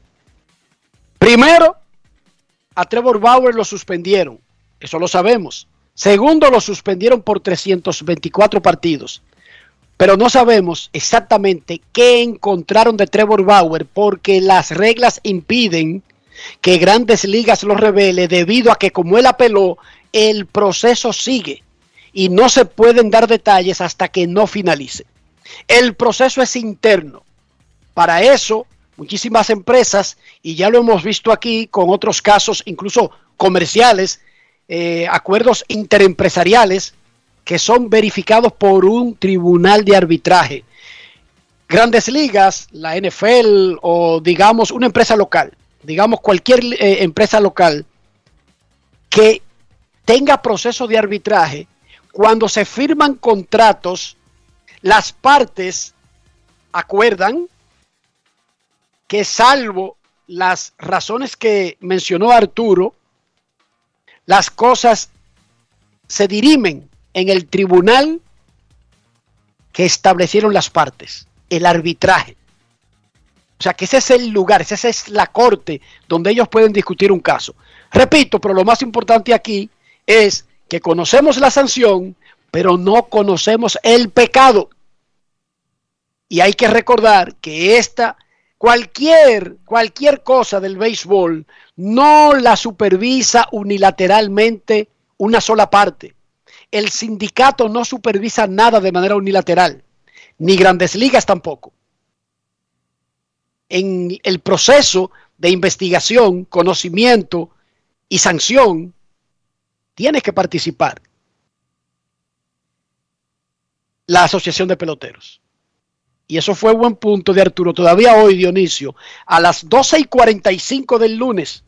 Primero, a Trevor Bauer lo suspendieron. Eso lo sabemos. Segundo, lo suspendieron por 324 partidos. Pero no sabemos exactamente qué encontraron de Trevor Bauer porque las reglas impiden que grandes ligas lo revele debido a que como él apeló, el proceso sigue y no se pueden dar detalles hasta que no finalice. El proceso es interno. Para eso, muchísimas empresas, y ya lo hemos visto aquí con otros casos, incluso comerciales, eh, acuerdos interempresariales que son verificados por un tribunal de arbitraje. Grandes ligas, la NFL o digamos una empresa local, digamos cualquier eh, empresa local que tenga proceso de arbitraje, cuando se firman contratos, las partes acuerdan que salvo las razones que mencionó Arturo, las cosas se dirimen en el tribunal que establecieron las partes, el arbitraje. O sea que ese es el lugar, esa es la corte donde ellos pueden discutir un caso. Repito, pero lo más importante aquí es que conocemos la sanción, pero no conocemos el pecado. Y hay que recordar que esta, cualquier, cualquier cosa del béisbol no la supervisa unilateralmente una sola parte. El sindicato no supervisa nada de manera unilateral, ni grandes ligas tampoco. En el proceso de investigación, conocimiento y sanción, tienes que participar la Asociación de Peloteros. Y eso fue buen punto de Arturo. Todavía hoy, Dionisio, a las 12 y 45 del lunes,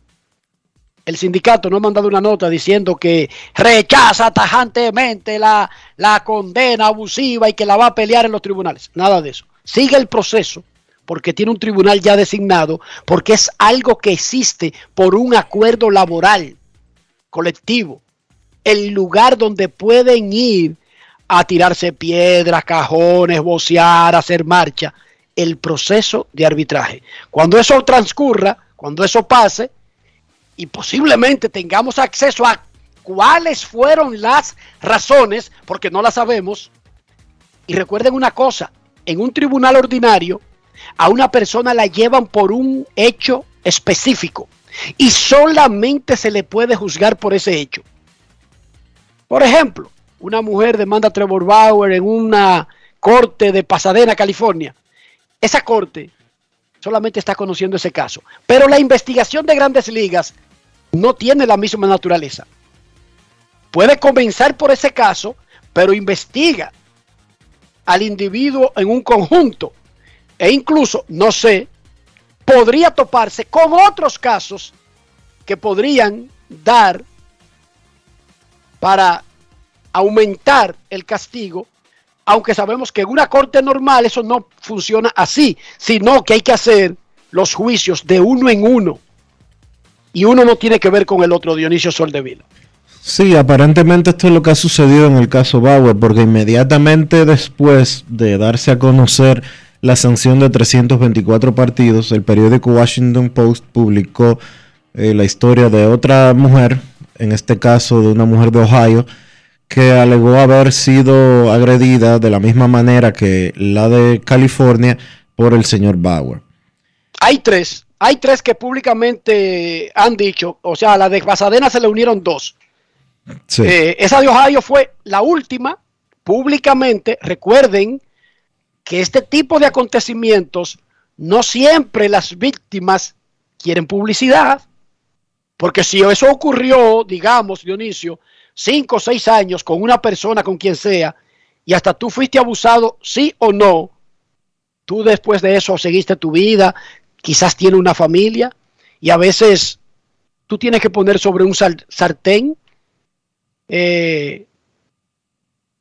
el sindicato no ha mandado una nota diciendo que rechaza tajantemente la, la condena abusiva y que la va a pelear en los tribunales. Nada de eso. Sigue el proceso porque tiene un tribunal ya designado, porque es algo que existe por un acuerdo laboral colectivo. El lugar donde pueden ir a tirarse piedras, cajones, bocear, hacer marcha, el proceso de arbitraje. Cuando eso transcurra, cuando eso pase, y posiblemente tengamos acceso a cuáles fueron las razones, porque no las sabemos, y recuerden una cosa, en un tribunal ordinario, a una persona la llevan por un hecho específico y solamente se le puede juzgar por ese hecho. Por ejemplo, una mujer demanda a Trevor Bauer en una corte de Pasadena, California. Esa corte solamente está conociendo ese caso. Pero la investigación de grandes ligas no tiene la misma naturaleza. Puede comenzar por ese caso, pero investiga al individuo en un conjunto. E incluso, no sé, podría toparse con otros casos que podrían dar para aumentar el castigo, aunque sabemos que en una corte normal eso no funciona así, sino que hay que hacer los juicios de uno en uno. Y uno no tiene que ver con el otro, Dionisio Soldevila. Sí, aparentemente esto es lo que ha sucedido en el caso Bauer, porque inmediatamente después de darse a conocer la sanción de 324 partidos, el periódico Washington Post publicó eh, la historia de otra mujer, en este caso de una mujer de Ohio, que alegó haber sido agredida de la misma manera que la de California por el señor Bauer. Hay tres, hay tres que públicamente han dicho, o sea, a la de Pasadena se le unieron dos. Sí. Eh, esa de Ohio fue la última, públicamente, recuerden que este tipo de acontecimientos no siempre las víctimas quieren publicidad, porque si eso ocurrió, digamos, Dionisio, cinco o seis años con una persona, con quien sea, y hasta tú fuiste abusado, sí o no, tú después de eso seguiste tu vida, quizás tiene una familia, y a veces tú tienes que poner sobre un sartén, eh,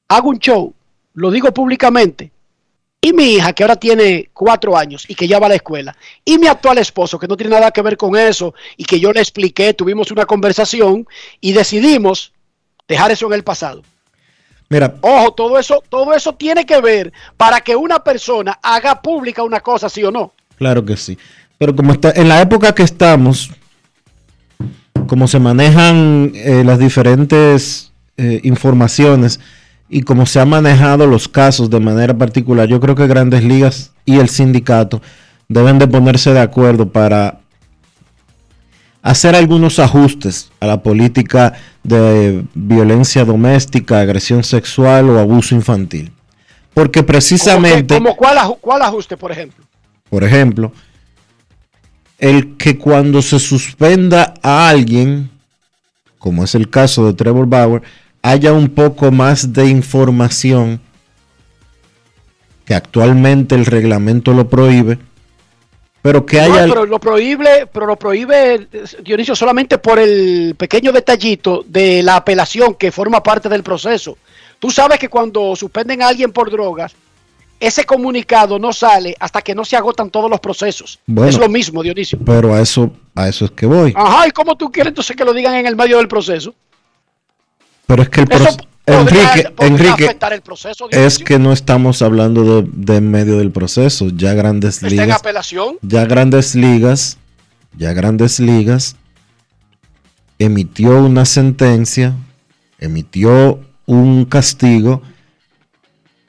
hago un show, lo digo públicamente, y mi hija, que ahora tiene cuatro años y que ya va a la escuela, y mi actual esposo, que no tiene nada que ver con eso, y que yo le expliqué, tuvimos una conversación y decidimos dejar eso en el pasado. Mira, Ojo, todo eso, todo eso tiene que ver para que una persona haga pública una cosa, sí o no. claro que sí. Pero como está en la época que estamos, como se manejan eh, las diferentes eh, informaciones y como se han manejado los casos de manera particular, yo creo que Grandes Ligas y el sindicato deben de ponerse de acuerdo para hacer algunos ajustes a la política de violencia doméstica, agresión sexual o abuso infantil. Porque precisamente... ¿Cómo cuál, aju- cuál ajuste, por ejemplo? Por ejemplo, el que cuando se suspenda a alguien, como es el caso de Trevor Bauer, haya un poco más de información que actualmente el reglamento lo prohíbe, pero que No, haya... pero lo prohíbe, pero lo prohíbe eh, Dionisio solamente por el pequeño detallito de la apelación que forma parte del proceso. Tú sabes que cuando suspenden a alguien por drogas, ese comunicado no sale hasta que no se agotan todos los procesos. Bueno. es lo mismo, Dionisio. Pero a eso, a eso es que voy. Ajá, ¿y cómo tú quieres entonces que lo digan en el medio del proceso? Pero es que el Eso proceso... Enrique, podría Enrique, afectar el proceso, es que no estamos hablando de, de en medio del proceso. Ya grandes Está en ligas... apelación. ya grandes ligas, ya grandes ligas emitió una sentencia, emitió un castigo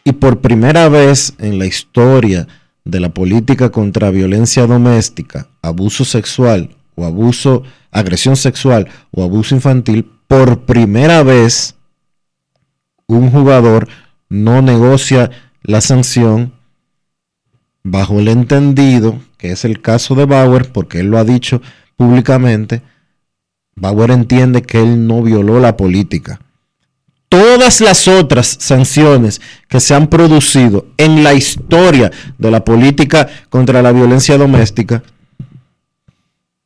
y por primera vez en la historia de la política contra violencia doméstica, abuso sexual o abuso, agresión sexual o abuso infantil, por primera vez un jugador no negocia la sanción bajo el entendido, que es el caso de Bauer, porque él lo ha dicho públicamente, Bauer entiende que él no violó la política. Todas las otras sanciones que se han producido en la historia de la política contra la violencia doméstica,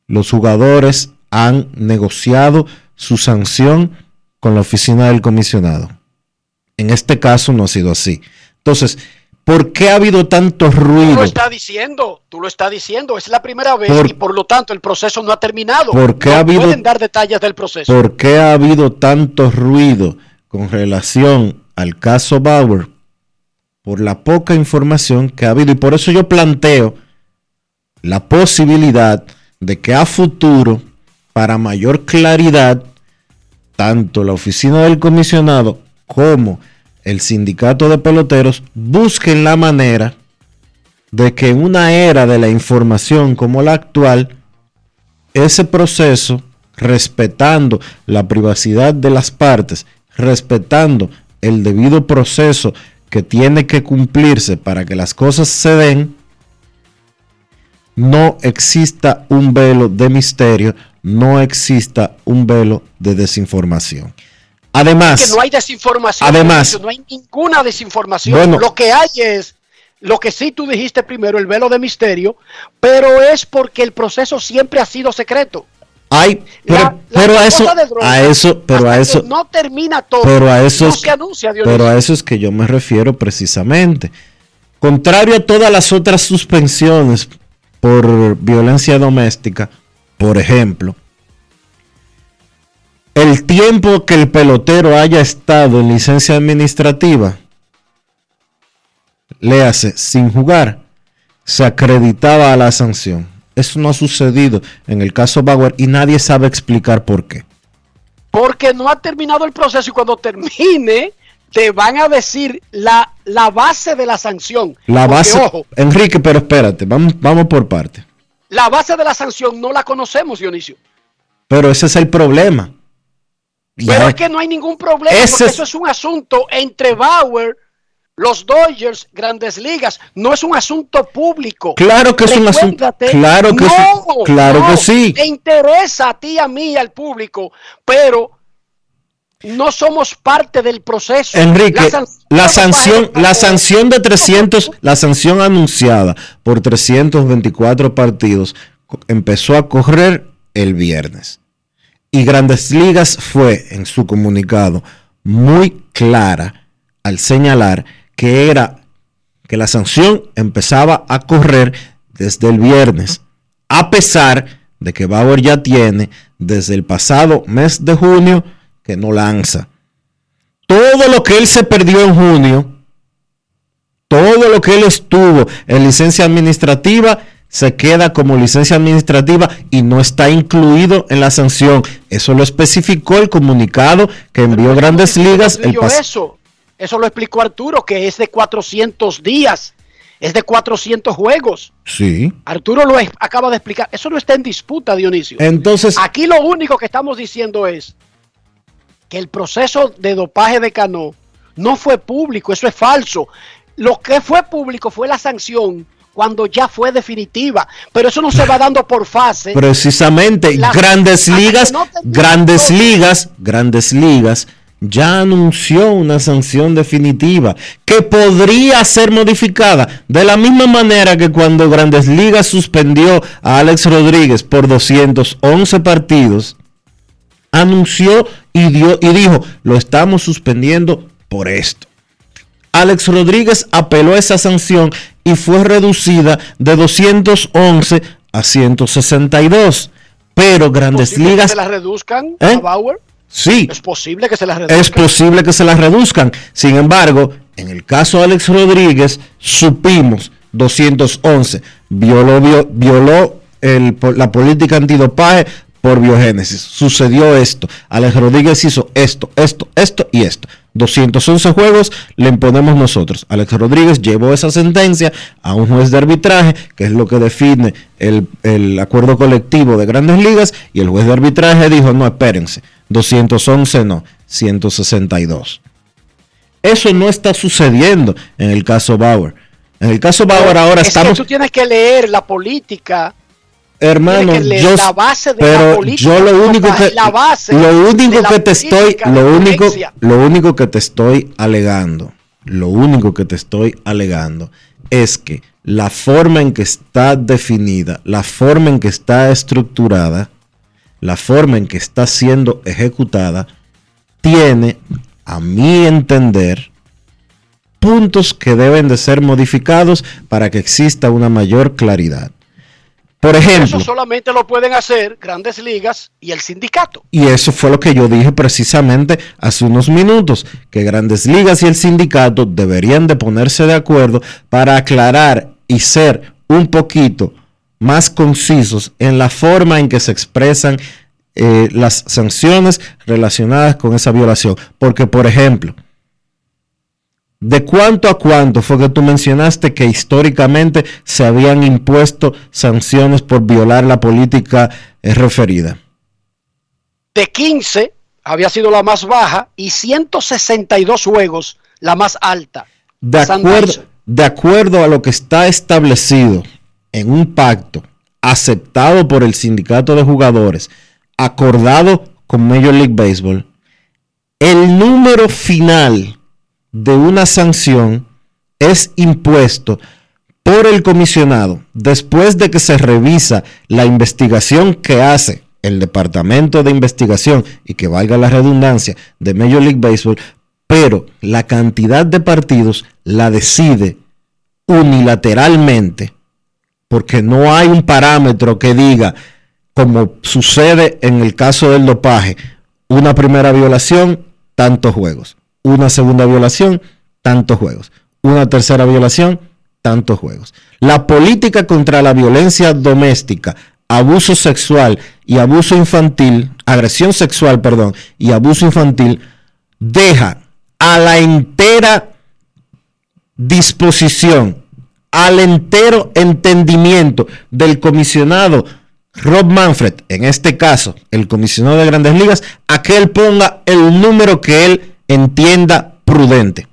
los jugadores han negociado su sanción con la oficina del comisionado. En este caso no ha sido así. Entonces, ¿por qué ha habido tanto ruido? Tú lo estás diciendo, tú lo estás diciendo, es la primera vez y por lo tanto el proceso no ha terminado. ¿Por qué no ha habido, pueden dar detalles del proceso. ¿Por qué ha habido tanto ruido con relación al caso Bauer? Por la poca información que ha habido y por eso yo planteo la posibilidad de que a futuro, para mayor claridad, tanto la oficina del comisionado como el sindicato de peloteros busquen la manera de que en una era de la información como la actual, ese proceso, respetando la privacidad de las partes, respetando el debido proceso que tiene que cumplirse para que las cosas se den, no exista un velo de misterio, no exista un velo de desinformación. Además, no hay desinformación. Además, no hay ninguna desinformación. lo que hay es lo que sí tú dijiste primero, el velo de misterio, pero es porque el proceso siempre ha sido secreto. Hay, pero, pero a eso, a eso, pero a eso, no termina todo. Pero a eso, no es, se anuncia, pero a eso es que yo me refiero precisamente. Contrario a todas las otras suspensiones por violencia doméstica, por ejemplo, el tiempo que el pelotero haya estado en licencia administrativa, le hace sin jugar, se acreditaba a la sanción. Eso no ha sucedido en el caso Bauer y nadie sabe explicar por qué. Porque no ha terminado el proceso y cuando termine te van a decir la, la base de la sanción. La base, Enrique, pero espérate, vamos, vamos por parte. La base de la sanción no la conocemos, Dionisio. Pero ese es el problema. Pero es que no hay ningún problema, porque eso es un asunto entre Bauer, los Dodgers, Grandes Ligas, no es un asunto público. Claro que es un asunto. Claro que, sí, claro que sí. Te interesa a ti, a mí, y al público, pero no somos parte del proceso. Enrique, la sanción, la sanción, de 300, la sanción anunciada por 324 partidos empezó a correr el viernes. Y Grandes Ligas fue en su comunicado muy clara al señalar que era que la sanción empezaba a correr desde el viernes, a pesar de que Bauer ya tiene desde el pasado mes de junio que no lanza. Todo lo que él se perdió en junio, todo lo que él estuvo en licencia administrativa, se queda como licencia administrativa y no está incluido en la sanción. Eso lo especificó el comunicado que envió Grandes Ligas. El eso, eso lo explicó Arturo, que es de 400 días, es de 400 juegos. Sí. Arturo lo acaba de explicar. Eso no está en disputa, Dionisio. Entonces. Aquí lo único que estamos diciendo es que el proceso de dopaje de Cano no fue público, eso es falso. Lo que fue público fue la sanción cuando ya fue definitiva. Pero eso no se va dando por fase. Precisamente, grandes ligas, grandes ligas, grandes ligas ya anunció una sanción definitiva que podría ser modificada de la misma manera que cuando Grandes Ligas suspendió a Alex Rodríguez por 211 partidos, anunció y, dio, y dijo, lo estamos suspendiendo por esto. Alex Rodríguez apeló esa sanción y fue reducida de 211 a 162. Pero Grandes Ligas... ¿Que se la reduzcan a ¿Eh? Bauer? Sí. Es posible que se la reduzcan. Es posible que se la reduzcan. Sin embargo, en el caso de Alex Rodríguez, supimos 211. Violó, violó el, la política antidopaje por biogénesis. Sucedió esto. Alex Rodríguez hizo esto, esto, esto y esto. 211 juegos le imponemos nosotros. Alex Rodríguez llevó esa sentencia a un juez de arbitraje, que es lo que define el, el acuerdo colectivo de grandes ligas, y el juez de arbitraje dijo, no, espérense, 211 no, 162. Eso no está sucediendo en el caso Bauer. En el caso Bauer ahora es estamos... Que tú tienes que leer la política. Hermano, yo, la base de pero la política, yo lo único que la base lo único que te estoy lo único lo único que te estoy alegando, lo único que te estoy alegando es que la forma en que está definida, la forma en que está estructurada, la forma en que está siendo ejecutada tiene a mi entender puntos que deben de ser modificados para que exista una mayor claridad. Por ejemplo, Eso solamente lo pueden hacer grandes ligas y el sindicato. y eso fue lo que yo dije precisamente hace unos minutos, que grandes ligas y el sindicato deberían de ponerse de acuerdo para aclarar y ser un poquito más concisos en la forma en que se expresan eh, las sanciones relacionadas con esa violación. Porque, por ejemplo, ¿De cuánto a cuánto fue que tú mencionaste que históricamente se habían impuesto sanciones por violar la política eh, referida? De 15 había sido la más baja y 162 juegos la más alta. De acuerdo, de acuerdo a lo que está establecido en un pacto aceptado por el sindicato de jugadores, acordado con Major League Baseball, el número final de una sanción es impuesto por el comisionado después de que se revisa la investigación que hace el departamento de investigación y que valga la redundancia de Major League Baseball, pero la cantidad de partidos la decide unilateralmente porque no hay un parámetro que diga, como sucede en el caso del dopaje, una primera violación, tantos juegos una segunda violación, tantos juegos. Una tercera violación, tantos juegos. La política contra la violencia doméstica, abuso sexual y abuso infantil, agresión sexual, perdón, y abuso infantil, deja a la entera disposición, al entero entendimiento del comisionado Rob Manfred, en este caso, el comisionado de grandes ligas, a que él ponga el número que él entienda prudente.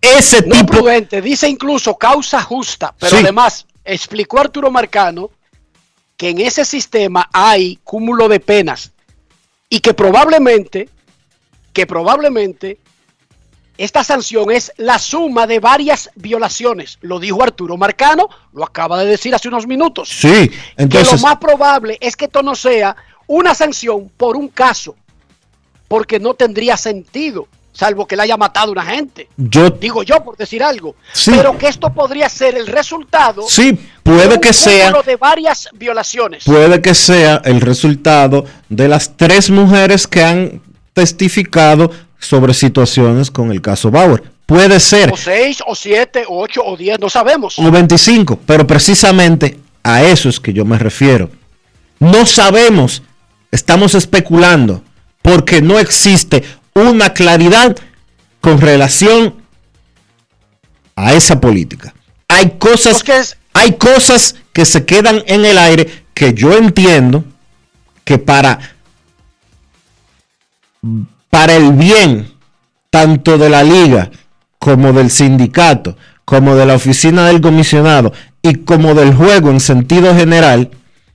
Ese No tipo. prudente, dice incluso causa justa, pero Sí. además explicó Arturo Marcano que en ese sistema hay cúmulo de penas y que probablemente, que probablemente esta sanción es la suma de varias violaciones. Lo dijo Arturo Marcano, lo acaba de decir hace unos minutos. Sí, que lo entonces. más probable es que esto no sea una sanción por un caso, porque no tendría sentido, salvo que le haya matado a una gente. Yo, Digo yo por decir algo, Sí. pero que esto podría ser el resultado sí, de puede un que sea. de varias violaciones. Puede que sea el resultado de las tres mujeres que han testificado sobre situaciones con el caso Bauer. Puede ser. O seis, o siete, o ocho, o diez, no sabemos. o 25, pero precisamente a eso es que yo me refiero. No sabemos, estamos especulando, porque no existe una claridad con relación a esa política. Hay cosas, hay cosas que se quedan en el aire que yo entiendo que para, para el bien tanto de la liga como del sindicato, como de la oficina del comisionado y como del juego en sentido general,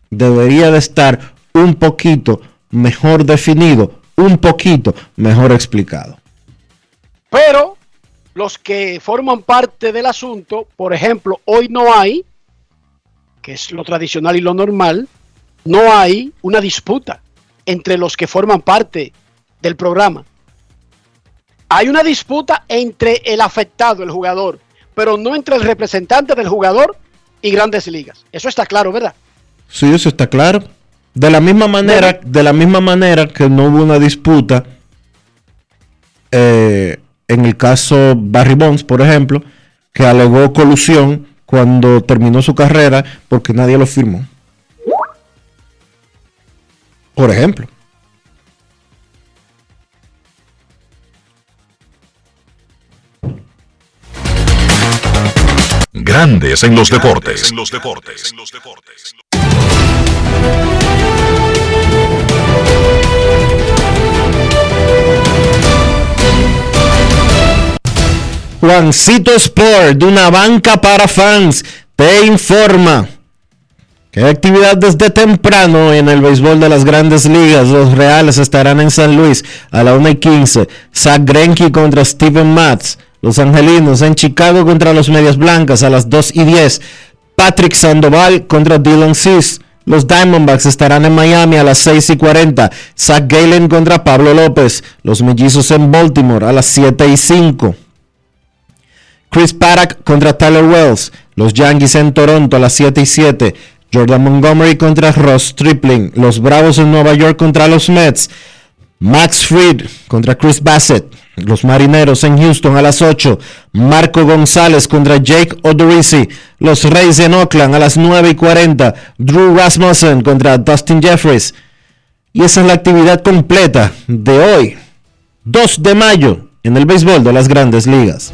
debería de estar un poquito mejor definido, un poquito mejor explicado. Pero los que forman parte del asunto, por ejemplo, hoy no hay, que es lo tradicional y lo normal, no hay una disputa entre los que forman parte del programa. Hay una disputa entre el afectado, el jugador, pero no entre el representante del jugador y grandes ligas. Eso está claro, ¿verdad? Sí, eso está claro. De la misma manera, de la misma manera que no hubo una disputa eh, en el caso Barry Bonds, por ejemplo, que alegó colusión cuando terminó su carrera porque nadie lo firmó. Por ejemplo. Grandes en los deportes. En los deportes. Juancito Sport, de una banca para fans, te informa que hay actividad desde temprano en el béisbol de las grandes ligas. Los Reales estarán en San Luis a la 1 y 15. Zach Greinke contra Steven Matz. Los Angelinos en Chicago contra los Medias Blancas a las 2 y 10. Patrick Sandoval contra Dylan Cis. Los Diamondbacks estarán en Miami a las 6 y 40. Zach Galen contra Pablo López. Los Mellizos en Baltimore a las 7 y 5. Chris Paddock contra Tyler Wells. Los Yankees en Toronto a las 7 y 7. Jordan Montgomery contra Ross Stripling. Los Bravos en Nueva York contra los Mets. Max Fried contra Chris Bassett. Los Marineros en Houston a las 8. Marco González contra Jake Odorizzi. Los Reyes en Oakland a las 9 y 40. Drew Rasmussen contra Dustin Jeffries. Y esa es la actividad completa de hoy, 2 de mayo, en el béisbol de las grandes ligas.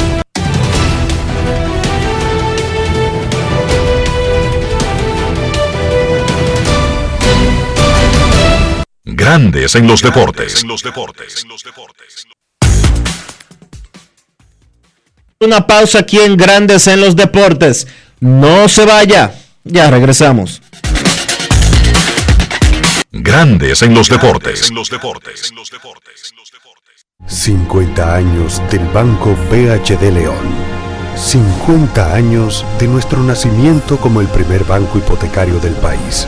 Grandes en los deportes. Una pausa aquí en Grandes en los deportes. No se vaya. Ya regresamos. Grandes en los deportes. 50 años del Banco BHD León. 50 años de nuestro nacimiento como el primer banco hipotecario del país,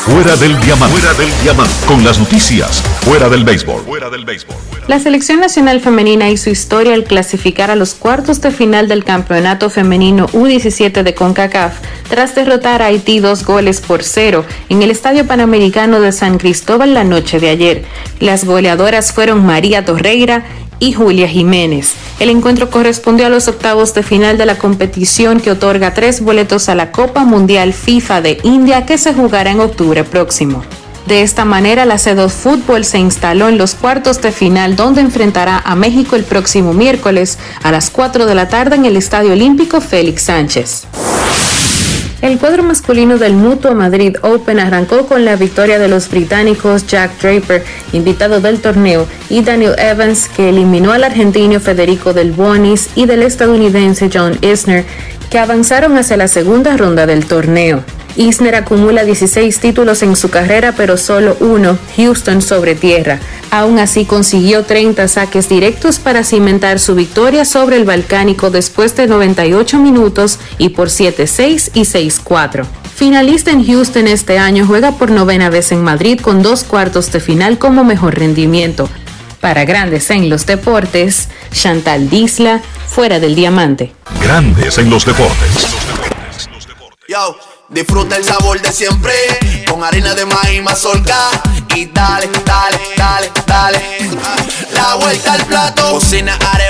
Fuera del diamante. Fuera del diamante. Con las noticias. Fuera del béisbol. Fuera del béisbol. La selección nacional femenina hizo historia al clasificar a los cuartos de final del campeonato femenino U17 de CONCACAF tras derrotar a Haití dos goles por cero en el Estadio Panamericano de San Cristóbal la noche de ayer. Las goleadoras fueron María Torreira y Julia Jiménez. El encuentro correspondió a los octavos de final de la competición que otorga tres boletos a la Copa Mundial FIFA de India que se jugará en octubre próximo. De esta manera, la C2 Fútbol se instaló en los cuartos de final donde enfrentará a México el próximo miércoles a las 4 de la tarde en el Estadio Olímpico Félix Sánchez. El cuadro masculino del Mutuo Madrid Open arrancó con la victoria de los británicos Jack Draper, invitado del torneo, y Daniel Evans, que eliminó al argentino Federico Del Bonis y del estadounidense John Isner, que avanzaron hacia la segunda ronda del torneo. Isner acumula 16 títulos en su carrera, pero solo uno, Houston sobre tierra. Aún así consiguió 30 saques directos para cimentar su victoria sobre el balcánico después de 98 minutos y por 7-6 y 6-4. Finalista en Houston este año, juega por novena vez en Madrid con dos cuartos de final como mejor rendimiento. Para grandes en los deportes, Chantal Disla, fuera del diamante. Grandes en los deportes. Yo, disfruta el sabor de siempre con harina de maíz mazorca y dale, dale, dale, dale. La vuelta al plato, cocina arepa,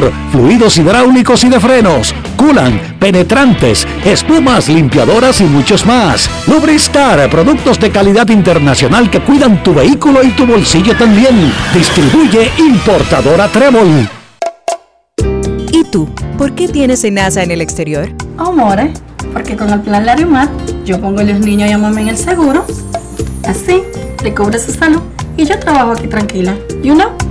fluidos hidráulicos y de frenos, culan, penetrantes, espumas, limpiadoras y muchos más. Lubristar, productos de calidad internacional que cuidan tu vehículo y tu bolsillo también. Distribuye importadora Trébol. ¿Y tú? ¿Por qué tienes NASA en el exterior? Oh, more, porque con el plan Larimar yo pongo a los niños y a mamá en el seguro. Así, le cubro su salud y yo trabajo aquí tranquila. You know?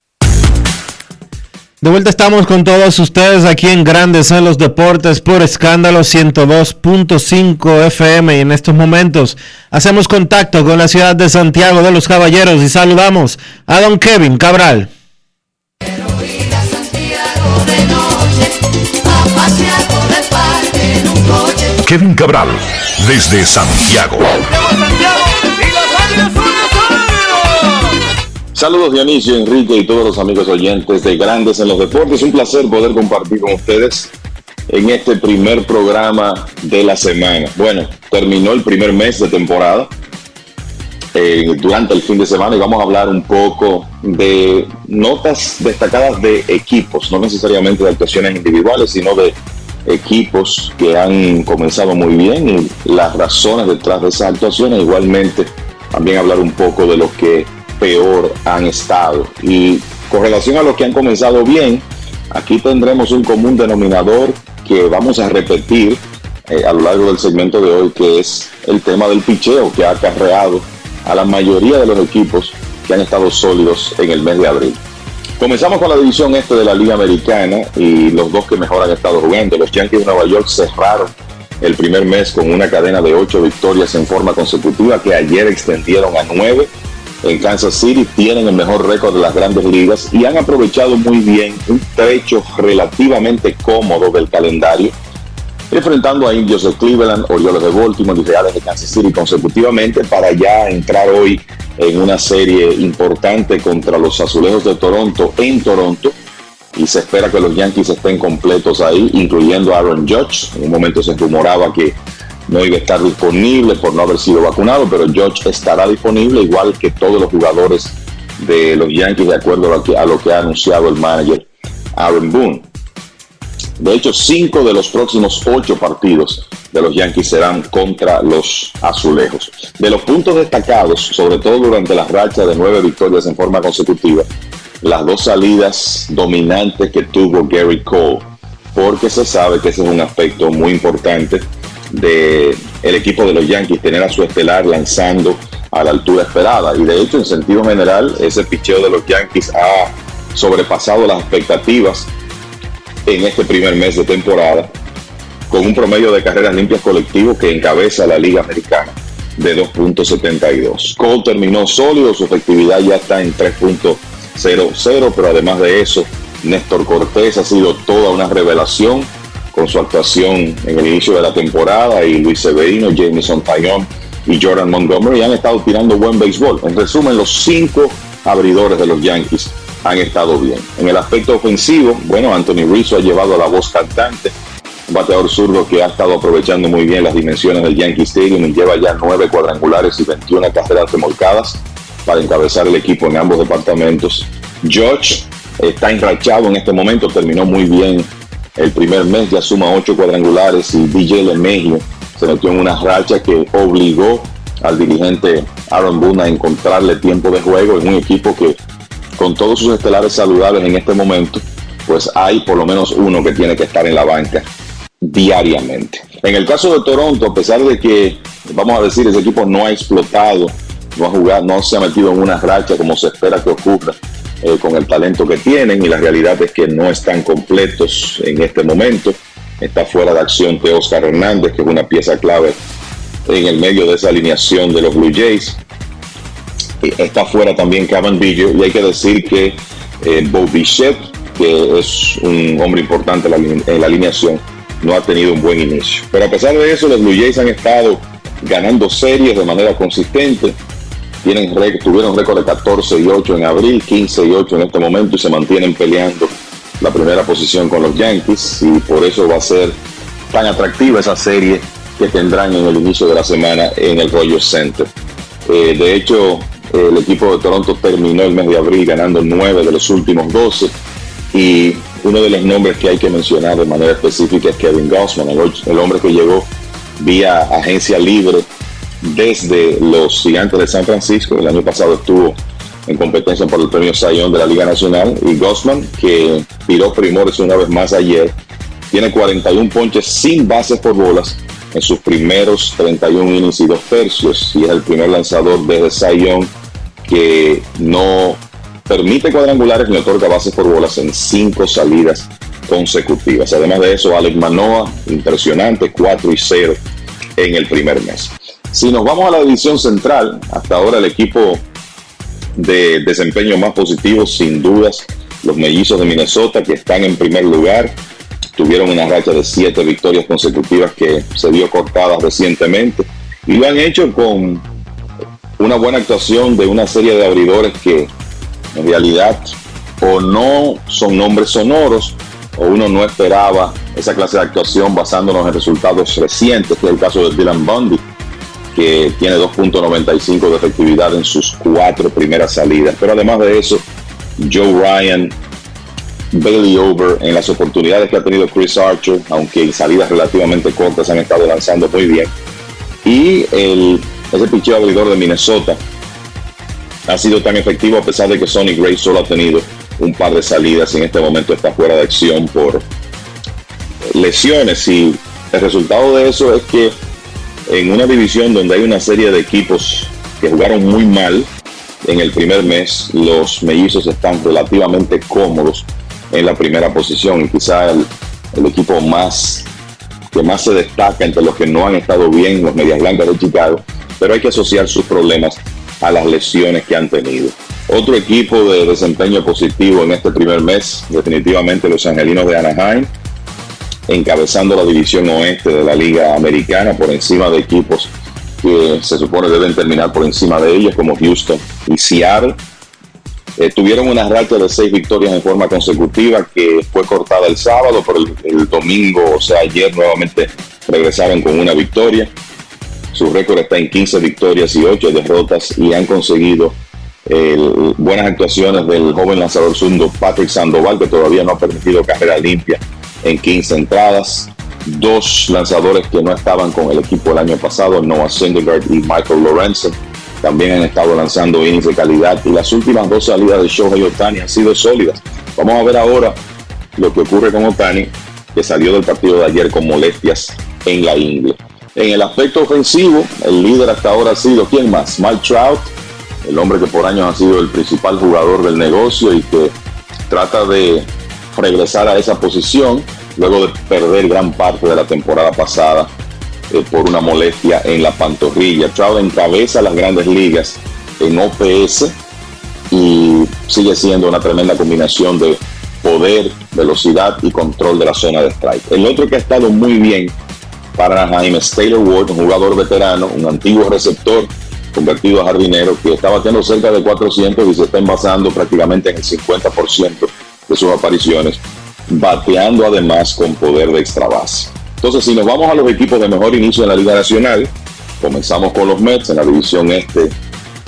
De vuelta estamos con todos ustedes aquí en Grandes en los Deportes por escándalo 102.5 FM y en estos momentos hacemos contacto con la ciudad de Santiago de los Caballeros y saludamos a don Kevin Cabral. Kevin Cabral, desde Santiago. Saludos Dionisio, Enrique y todos los amigos oyentes de Grandes en los Deportes. Un placer poder compartir con ustedes en este primer programa de la semana. Bueno, terminó el primer mes de temporada eh, durante el fin de semana y vamos a hablar un poco de notas destacadas de equipos, no necesariamente de actuaciones individuales, sino de equipos que han comenzado muy bien y las razones detrás de esas actuaciones. Igualmente, también hablar un poco de lo que peor han estado. Y con relación a los que han comenzado bien, aquí tendremos un común denominador que vamos a repetir eh, a lo largo del segmento de hoy, que es el tema del picheo que ha acarreado a la mayoría de los equipos que han estado sólidos en el mes de abril. Comenzamos con la división este de la Liga Americana y los dos que mejor han estado jugando. Los Yankees de Nueva York cerraron el primer mes con una cadena de ocho victorias en forma consecutiva que ayer extendieron a nueve en Kansas City tienen el mejor récord de las grandes ligas y han aprovechado muy bien un trecho relativamente cómodo del calendario, enfrentando a Indios de Cleveland, Orioles de Baltimore y Reales de Kansas City consecutivamente para ya entrar hoy en una serie importante contra los Azulejos de Toronto en Toronto. Y se espera que los Yankees estén completos ahí, incluyendo a Aaron Judge. En un momento se rumoraba que no iba a estar disponible por no haber sido vacunado, pero George estará disponible igual que todos los jugadores de los Yankees de acuerdo a lo que, ha anunciado el manager Aaron Boone. De hecho, cinco de los próximos ocho partidos de los Yankees serán contra los azulejos. De los puntos destacados, sobre todo durante la racha de nueve victorias en forma consecutiva, las dos salidas dominantes que tuvo Gary Cole, porque se sabe que ese es un aspecto muy importante de equipo de los Yankees tener a su estelar lanzando a la altura esperada y de hecho en sentido general ese picheo de los Yankees ha sobrepasado las expectativas en este primer mes de temporada con un promedio de carreras limpias colectivo que encabeza la Liga Americana de 2.72. Cole terminó sólido, su efectividad ya está en 3.72 0-0, pero además de eso, Néstor Cortés ha sido toda una revelación con su actuación en el inicio de la temporada y Luis Severino, Jameson Taillon y Jordan Montgomery han estado tirando buen béisbol. En resumen, los cinco abridores de los Yankees han estado bien. En el aspecto ofensivo, bueno, Anthony Rizzo ha llevado a la voz cantante, un bateador zurdo que ha estado aprovechando muy bien las dimensiones del Yankee Stadium y lleva ya nueve cuadrangulares y 21 carreras remolcadas para encabezar el equipo en ambos departamentos. George está enrachado en este momento, terminó muy bien el primer mes, ya suma ocho cuadrangulares y DJ LeMahieu se metió en una racha que obligó al dirigente Aaron Boone a encontrarle tiempo de juego en un equipo que con todos sus estelares saludables en este momento, pues hay por lo menos uno que tiene que estar en la banca diariamente. En el caso de Toronto, a pesar de que, vamos a decir, ese equipo no ha explotado, no ha jugado, no se ha metido en una racha como se espera que ocurra eh, con el talento que tienen y la realidad es que no están completos en este momento. Está fuera de acción de Oscar Hernández, que es una pieza clave en el medio de esa alineación de los Blue Jays. Está fuera también Cavan Villo y hay que decir que eh, Bo Bichette, que es un hombre importante en la, alineación, no ha tenido un buen inicio. Pero a pesar de eso, los Blue Jays han estado ganando series de manera consistente. Tienen, tuvieron récord de 14 y 8 en abril, 15 y 8 en este momento y se mantienen peleando la primera posición con los Yankees y por eso va a ser tan atractiva esa serie que tendrán en el inicio de la semana en el Rogers Center. Eh, de hecho, el equipo de Toronto terminó el mes de abril ganando 9 de los últimos 12 y uno de los nombres que hay que mencionar de manera específica es Kevin Gossman, el, hombre que llegó vía agencia libre desde los Gigantes de San Francisco. El año pasado estuvo en competencia por el premio Sayón de la Liga Nacional y Gossman, que tiró primores una vez más ayer, tiene 41 ponches sin bases por bolas en sus primeros 31 innings y dos tercios y es el primer lanzador desde Sayón que no permite cuadrangulares ni otorga bases por bolas en cinco salidas consecutivas. Además de eso, Alex Manoa, impresionante, 4 y 0 en el primer mes. Si nos vamos a la división central, hasta ahora el equipo de desempeño más positivo, sin dudas, los mellizos de Minnesota, que están en primer lugar, tuvieron una racha de siete victorias consecutivas que se vio cortada recientemente, y lo han hecho con una buena actuación de una serie de abridores que en realidad o no son nombres sonoros o uno no esperaba esa clase de actuación basándonos en resultados recientes, que es el caso de Dylan Bundy, que tiene 2.95 de efectividad en sus cuatro primeras salidas. Pero además de eso, Joe Ryan, Bailey Over, en las oportunidades que ha tenido Chris Archer, aunque en salidas relativamente cortas han estado lanzando muy bien. Y el, ese picheo abridor de Minnesota ha sido tan efectivo a pesar de que Sonny Gray solo ha tenido un par de salidas y en este momento está fuera de acción por lesiones. Y el resultado de eso es que en una división donde hay una serie de equipos que jugaron muy mal en el primer mes, los mellizos están relativamente cómodos en la primera posición y quizá el, equipo más que más se destaca entre los que no han estado bien, los Medias Blancas de Chicago, pero hay que asociar sus problemas a las lesiones que han tenido. Otro equipo de desempeño positivo en este primer mes, definitivamente los Angelinos de Anaheim, encabezando la división oeste de la Liga Americana por encima de equipos que se supone deben terminar por encima de ellos, como Houston y Seattle. Eh, tuvieron una racha de seis victorias en forma consecutiva que fue cortada el sábado, pero el, domingo, o sea, ayer nuevamente regresaron con una victoria. Su récord está en 15 victorias y 8 derrotas y han conseguido buenas actuaciones del joven lanzador sundo Patrick Sandoval, que todavía no ha permitido carrera limpia en 15 entradas. Dos lanzadores que no estaban con el equipo el año pasado, Noah Syndergaard y Michael Lorenzen, también han estado lanzando innings de calidad y las últimas dos salidas de Shohei Otani han sido sólidas. Vamos a ver ahora lo que ocurre con Otani, que salió del partido de ayer con molestias en la ingle. En el aspecto ofensivo, el líder hasta ahora ha sido, ¿quién más? Mike Trout, el hombre que por años ha sido el principal jugador del negocio y que trata de regresar a esa posición luego de perder gran parte de la temporada pasada eh, por una molestia en la pantorrilla. Trout encabeza las grandes ligas en OPS y sigue siendo una tremenda combinación de poder, velocidad y control de la zona de strike. El otro que ha estado muy bien para Anaheim es Taylor Ward, un jugador veterano, un antiguo receptor convertido a jardinero que está batiendo cerca de 400 y se está envasando prácticamente en el 50% de sus apariciones, bateando además con poder de extra base. Entonces, si nos vamos a los equipos de mejor inicio en la Liga Nacional, comenzamos con los Mets en la división este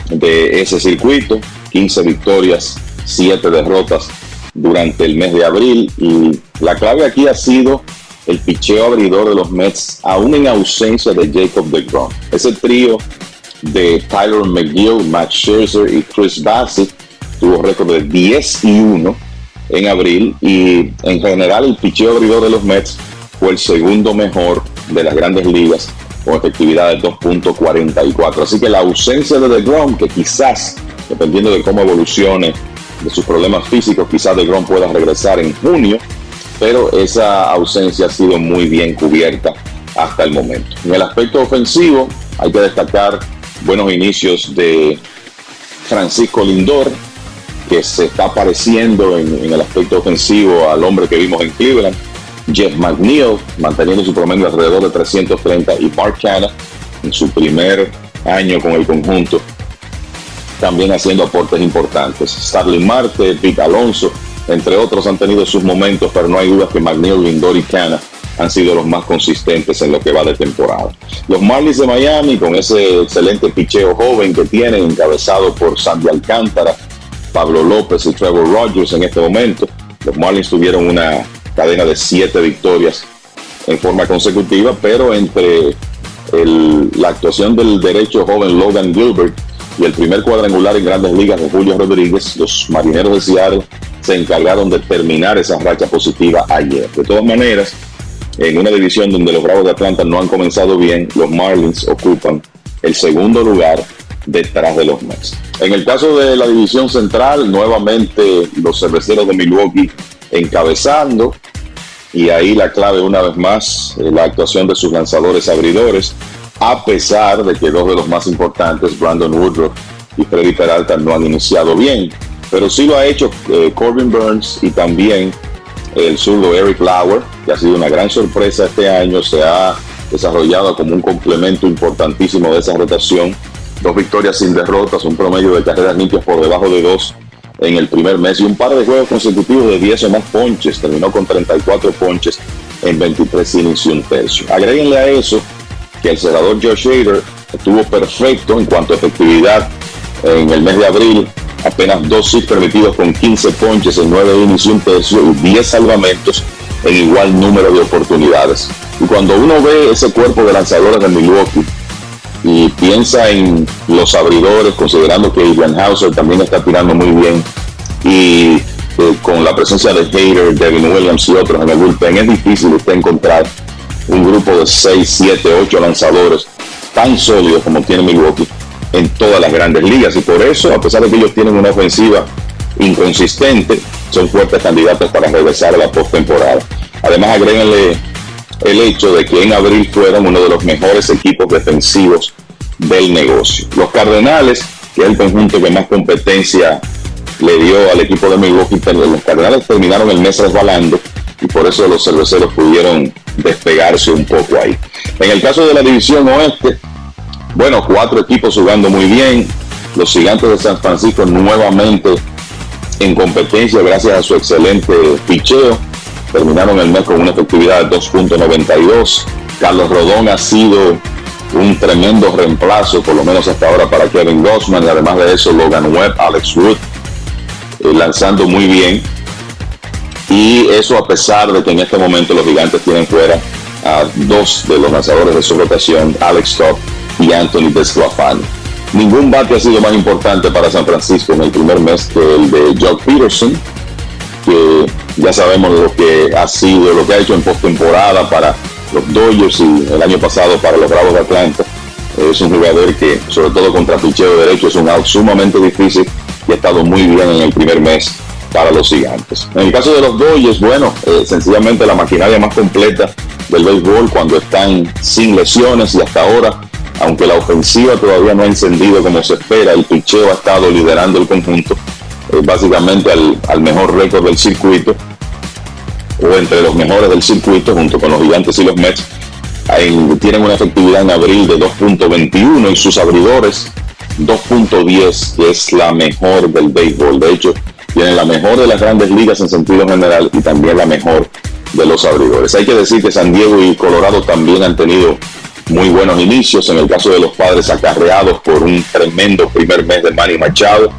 de ese circuito, 15 victorias, 7 derrotas durante el mes de abril y la clave aquí ha sido el picheo abridor de los Mets, aún en ausencia de Jacob DeGrom. Ese trío de Tyler McGill, Max Scherzer y Chris Bassett tuvo récord de 10 y 1 en abril y en general el picheo abridor de los Mets fue el segundo mejor de las grandes ligas con efectividad de 2.44. Así que la ausencia de DeGrom, que quizás, dependiendo de cómo evolucione de sus problemas físicos, quizás DeGrom pueda regresar en junio, pero esa ausencia ha sido muy bien cubierta hasta el momento. En el aspecto ofensivo, hay que destacar buenos inicios de Francisco Lindor, que se está pareciendo en, el aspecto ofensivo al hombre que vimos en Cleveland. Jeff McNeil, manteniendo su promedio alrededor de 330, y Mark Canna en su primer año con el conjunto, también haciendo aportes importantes. Starling Marte, Pete Alonso, entre otros, han tenido sus momentos, pero no hay duda que McNeil, Lindor y Canna han sido los más consistentes en lo que va de temporada. Los Marlins de Miami, con ese excelente picheo joven que tienen, encabezado por Sandy Alcántara, Pablo López y Trevor Rogers en este momento, los Marlins tuvieron una cadena de siete victorias en forma consecutiva, pero entre la actuación del derecho joven Logan Gilbert y el primer cuadrangular en grandes ligas de Julio Rodríguez, los marineros de Seattle se encargaron de terminar esa racha positiva ayer. De todas maneras, en una división donde los Bravos de Atlanta no han comenzado bien, los Marlins ocupan el segundo lugar detrás de los Mets. En el caso de la división central, nuevamente los cerveceros de Milwaukee encabezando y ahí la clave una vez más, eh, la actuación de sus lanzadores abridores, a pesar de que dos de los más importantes, Brandon Woodruff y Freddy Peralta, no han iniciado bien, pero sí lo ha hecho eh, Corbin Burns y también el zurdo Eric Lauer, que ha sido una gran sorpresa este año, se ha desarrollado como un complemento importantísimo de esa rotación. Dos victorias sin derrotas, un promedio de carreras limpias por debajo de dos en el primer mes y un par de juegos consecutivos de 10 o más ponches. Terminó con 34 ponches en 23 innings y un tercio. Agréguenle a eso que el cerrador Josh Hader estuvo perfecto en cuanto a efectividad en el mes de abril apenas dos hits permitidos con 15 ponches en 9 innings y un tercio y 10 salvamentos en igual número de oportunidades. Y cuando uno ve ese cuerpo de lanzadores de Milwaukee y piensa en los abridores, considerando que Ivan Hauser también está tirando muy bien y eh, con la presencia de Hater, Devin Williams y otros en el bullpen, es difícil usted encontrar un grupo de 6, 7, 8 lanzadores tan sólidos como tiene Milwaukee en todas las grandes ligas y por eso, a pesar de que ellos tienen una ofensiva inconsistente, son fuertes candidatos para regresar a la postemporada. Además, agréguenle el hecho de que en abril fueron uno de los mejores equipos defensivos del negocio. Los Cardenales, que es el conjunto que más competencia le dio al equipo de Milwaukee, los Cardenales terminaron el mes resbalando y por eso los cerveceros pudieron despegarse un poco ahí. En el caso de la división oeste, bueno, cuatro equipos jugando muy bien. Los gigantes de San Francisco nuevamente en competencia gracias a su excelente picheo. Terminaron el mes con una efectividad de 2.92. Carlos Rodón ha sido un tremendo reemplazo, por lo menos hasta ahora, para Kevin Gossman. Además de eso, Logan Webb, Alex Wood, eh, lanzando muy bien. Y eso a pesar de que en este momento los gigantes tienen fuera a dos de los lanzadores de su rotación, Alex Top y Anthony Desclafani. Ningún bate ha sido más importante para San Francisco en el primer mes que el de Jock Peterson, que ya sabemos lo que ha sido, lo que ha hecho en postemporada para los Dodgers y el año pasado para los Bravos de Atlanta. Es un jugador que, sobre todo contra picheo derecho, es un out sumamente difícil y ha estado muy bien en el primer mes para los gigantes. En el caso de los Dodgers, bueno, eh, sencillamente la maquinaria más completa del béisbol cuando están sin lesiones y hasta ahora aunque la ofensiva todavía no ha encendido como se espera, el picheo ha estado liderando el conjunto. Eh, básicamente al, al mejor récord del circuito, o entre los mejores del circuito, junto con los gigantes y los Mets. En- tienen una efectividad en abril de 2.21 y sus abridores 2.10, que es la mejor del béisbol. De hecho, tienen la mejor de las grandes ligas en sentido general y también la mejor de los abridores. Hay que decir que San Diego y Colorado también han tenido muy buenos inicios. En el caso de los padres acarreados por un tremendo primer mes de Manny Machado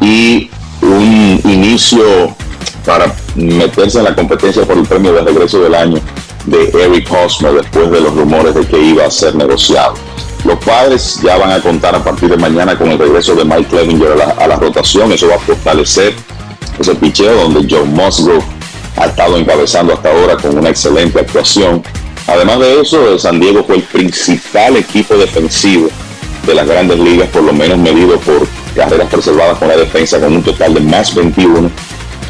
y un inicio para meterse en la competencia por el premio de regreso del año de Eric Hosmer después de los rumores de que iba a ser negociado. Los padres ya van a contar a partir de mañana con el regreso de Mike Clevinger a la, a la rotación. Eso va a fortalecer ese picheo donde Joe Musgrove ha estado encabezando hasta ahora con una excelente actuación. Además de eso, San Diego fue el principal equipo defensivo de las grandes ligas, por lo menos medido por carreras preservadas con la defensa, con un total de más 21.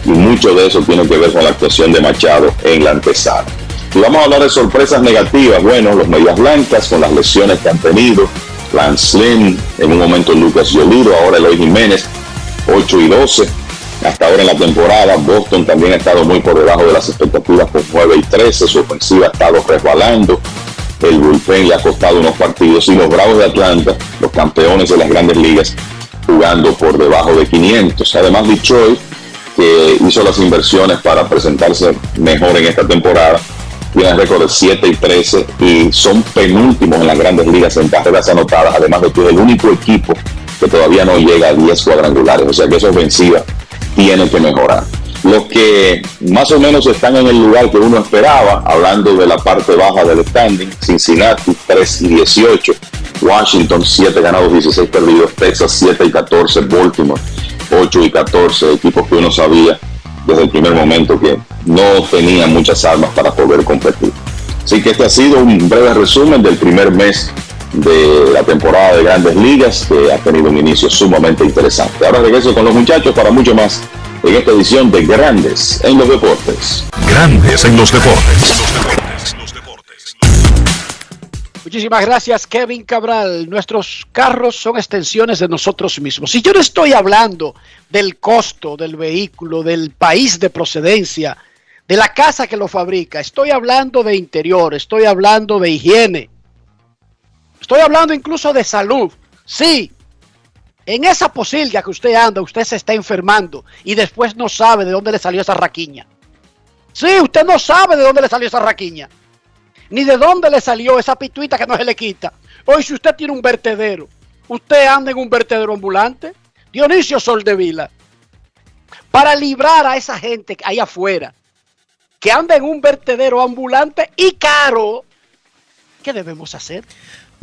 Y mucho de eso tiene que ver con la actuación de Machado en la antesala. Y vamos a hablar de sorpresas negativas. Bueno, los Medias Blancas con las lesiones que han tenido. Lance Lynn, en un momento Lucas Yoliro, ahora Eloy Jiménez, 8 y 12. Hasta ahora en la temporada, Boston también ha estado muy por debajo de las expectativas con 9 y 13. Su ofensiva ha estado resbalando. El bullpen le ha costado unos partidos. Y los Bravos de Atlanta, los campeones de las grandes ligas, jugando por debajo de 500. Además, Detroit, que hizo las inversiones para presentarse mejor en esta temporada, tiene récord de 7 y 13 y son penúltimos en las grandes ligas en carreras anotadas, además de que es el único equipo que todavía no llega a 10 cuadrangulares, o sea que esa ofensiva tiene que mejorar. Los que más o menos están en el lugar que uno esperaba, hablando de la parte baja del standing, Cincinnati 3 y 18, Washington 7 ganados, 16 perdidos, Texas 7 y 14, Baltimore 8 y 14, equipos que uno sabía desde el primer momento que no tenían muchas armas para poder competir. Así que este ha sido un breve resumen del primer mes de la temporada de grandes ligas que ha tenido un inicio sumamente interesante. Ahora regreso con los muchachos para mucho más en esta edición de Grandes en los Deportes. Grandes en los deportes. Muchísimas gracias, Kevin Cabral. Nuestros carros son extensiones de nosotros mismos. Si yo no estoy hablando del costo del vehículo, del país de procedencia, de la casa que lo fabrica, estoy hablando de interior, estoy hablando de higiene, estoy hablando incluso de salud. Sí, en esa posilga que usted anda, usted se está enfermando y después no sabe de dónde le salió esa raquiña. Sí, usted no sabe de dónde le salió esa raquiña ni de dónde le salió esa pituita que no se le quita. Hoy, si usted tiene un vertedero, usted anda en un vertedero ambulante, Dionisio Soldevila, para librar a esa gente ahí afuera que anda en un vertedero ambulante y caro, ¿qué debemos hacer?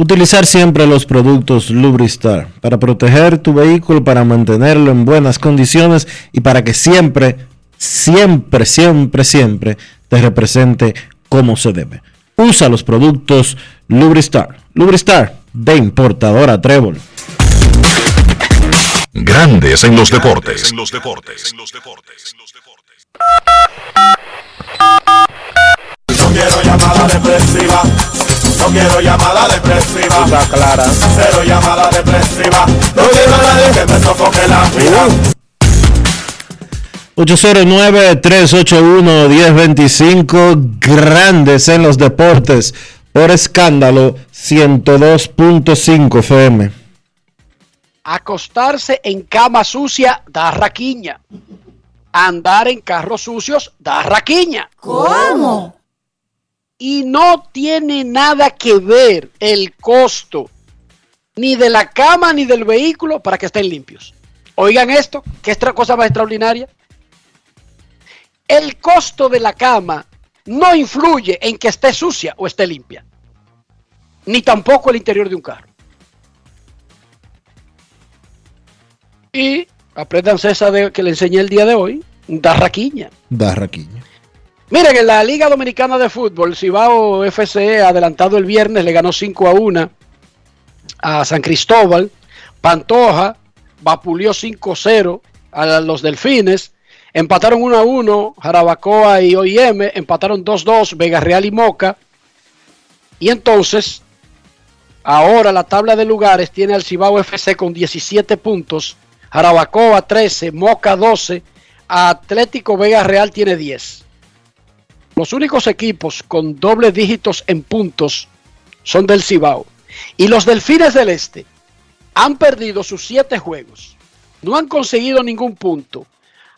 Utilizar siempre los productos Lubristar para proteger tu vehículo, para mantenerlo en buenas condiciones y para que siempre, siempre, siempre, siempre te represente como se debe. Usa los productos Lubristar. Lubristar de importadora Trébol. Grandes en los deportes. No quiero llamada depresiva. No quiero llamada depresiva. Está clara. Cero llamada depresiva. No quiero a nadie que me sofoque la vida. 809-381-1025, grandes en los deportes, por escándalo 102.5 FM. Acostarse en cama sucia da raquiña. Andar en carros sucios da raquiña. ¿Cómo? Y no tiene nada que ver el costo ni de la cama ni del vehículo para que estén limpios. Oigan esto, que es otra cosa más extraordinaria. El costo de la cama no influye en que esté sucia o esté limpia. Ni tampoco el interior de un carro. Y apréndanse esa de, que le enseñé el día de hoy, da raquiña. Miren, en la Liga Dominicana de Fútbol, Cibao FCE adelantado el viernes, le ganó 5 a 1 a San Cristóbal. Pantoja vapuleó 5-0 a los Delfines. Empataron 1 a 1 Jarabacoa y OIM. Empataron 2-2 Vega Real y Moca. Y entonces, ahora la tabla de lugares tiene al Cibao FC con 17 puntos. Jarabacoa 13, Moca 12, Atlético Vega Real tiene 10. Los únicos equipos con doble dígitos en puntos son del Cibao. Y los Delfines del Este han perdido sus siete juegos. No han conseguido ningún punto.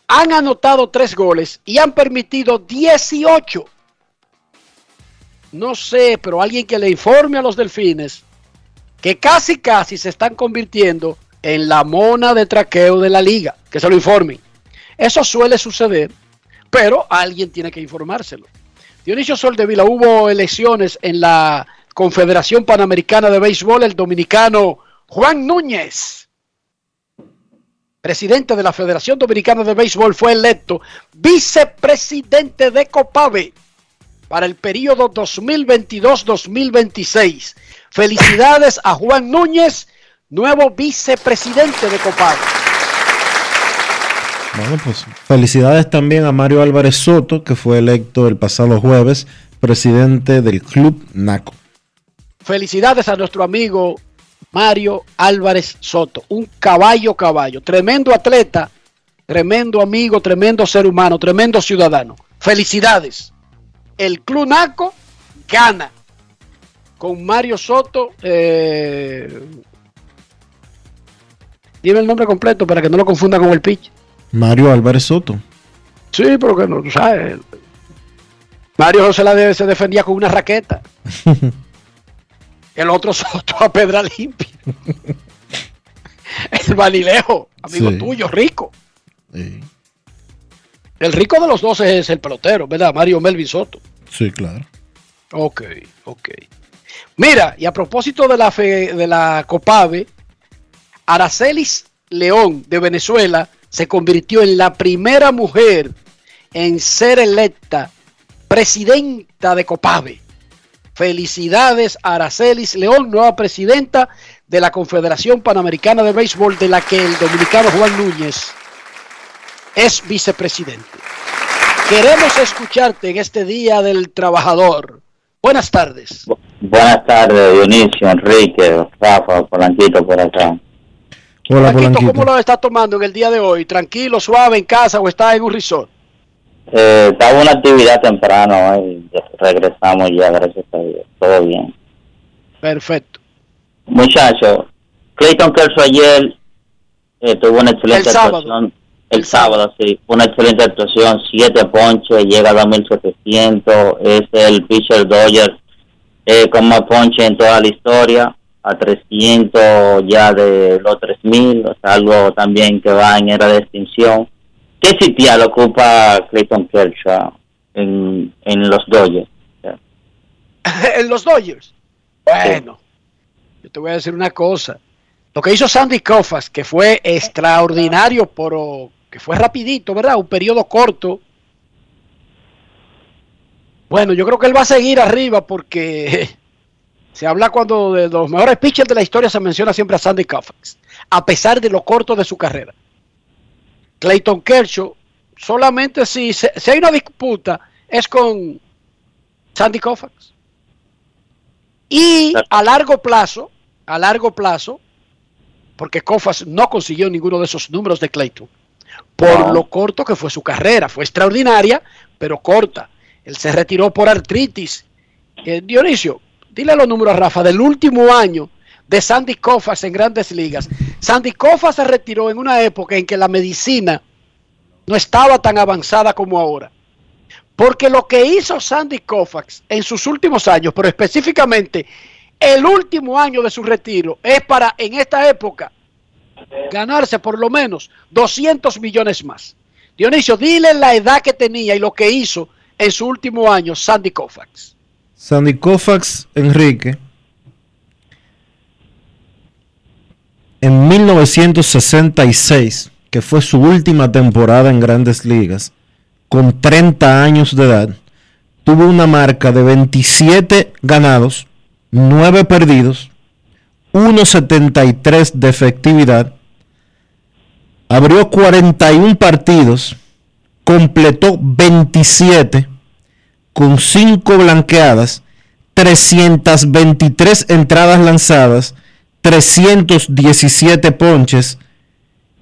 Han anotado tres goles y han permitido 18. No sé, pero alguien que le informe a los Delfines que casi casi se están convirtiendo en la mona de traqueo de la liga. Que se lo informen. Eso suele suceder, pero alguien tiene que informárselo. Dionisio Soldevila, hubo elecciones en la Confederación Panamericana de Béisbol, el dominicano Juan Núñez, presidente de la Federación Dominicana de Béisbol, fue electo vicepresidente de COPAVE para el periodo 2022-2026. Felicidades a Juan Núñez, nuevo vicepresidente de COPAVE. Bueno, pues felicidades también a Mario Álvarez Soto, que fue electo el pasado jueves presidente del Club NACO. Felicidades a nuestro amigo Mario Álvarez Soto, un caballo caballo, tremendo atleta, tremendo amigo, tremendo ser humano, tremendo ciudadano. Felicidades. El Club NACO gana con Mario Soto. Eh, dime el nombre completo para que no lo confunda con el pitch. Mario Álvarez Soto. Sí, pero que no, tú sabes. Mario José la se defendía con una raqueta. *laughs* El otro Soto a pedra limpia. *laughs* El Vanilejo, amigo Sí. tuyo, rico. El rico de los dos es el pelotero, ¿verdad? Mario Melvin Soto. Sí, claro. Ok, ok. Mira, y a propósito de la, fe- de la Copave, Aracelis León de Venezuela se convirtió en la primera mujer en ser electa presidenta de Copave. Felicidades a Aracelis León, nueva presidenta de la Confederación Panamericana de Béisbol, de la que el dominicano Juan Núñez es vicepresidente. Queremos escucharte en este Día del Trabajador. Buenas tardes. Buenas tardes, Dionisio, Enrique, Rafa, Polanquito por acá. Hola, Paquito, ¿cómo lo está tomando en el día de hoy? ¿Tranquilo, suave, en casa o está en un resort? Eh, estaba una actividad temprano y ya regresamos ya, gracias a Dios. Todo bien. Perfecto. Muchachos, Clayton Kershaw ayer eh, tuvo una excelente El sábado. actuación. El sábado, sí, una excelente actuación, siete ponches, llega a 2.700, es el pitcher Dodger eh, con más ponches en toda la historia, a 300 ya de los 3.000, o sea, algo también que va en era de extinción. ¿Qué sitial ocupa Clayton Kershaw en, en los Dodgers? *laughs* en los Dodgers. Bueno, yo te voy a decir una cosa. Lo que hizo Sandy Koufax, que fue extraordinario, pero que fue rapidito, ¿verdad? Un periodo corto. Bueno, yo creo que él va a seguir arriba porque se habla cuando de los mejores pitchers de la historia se menciona siempre a Sandy Koufax, a pesar de lo corto de su carrera. Clayton Kershaw, solamente si, se- si hay una disputa es con Sandy Koufax. Y a largo plazo, a largo plazo, porque Koufax no consiguió ninguno de esos números de Clayton, por lo corto que fue su carrera, fue extraordinaria, pero corta. Él se retiró por artritis. Eh, Dionisio, dile los números Rafa del último año de Sandy Koufax en Grandes Ligas. Sandy Koufax se retiró en una época en que la medicina no estaba tan avanzada como ahora. Porque lo que hizo Sandy Koufax en sus últimos años, pero específicamente el último año de su retiro, es para en esta época ganarse por lo menos 200 millones más. Dionisio, dile la edad que tenía y lo que hizo en su último año Sandy Koufax. Sandy Koufax Enrique en 1966, que fue su última temporada en Grandes Ligas, con 30 años de edad, tuvo una marca de 27 ganados, 9 perdidos, 1.73 de efectividad, abrió 41 partidos, completó 27 con 5 blanqueadas, 323 entradas lanzadas, 317 ponches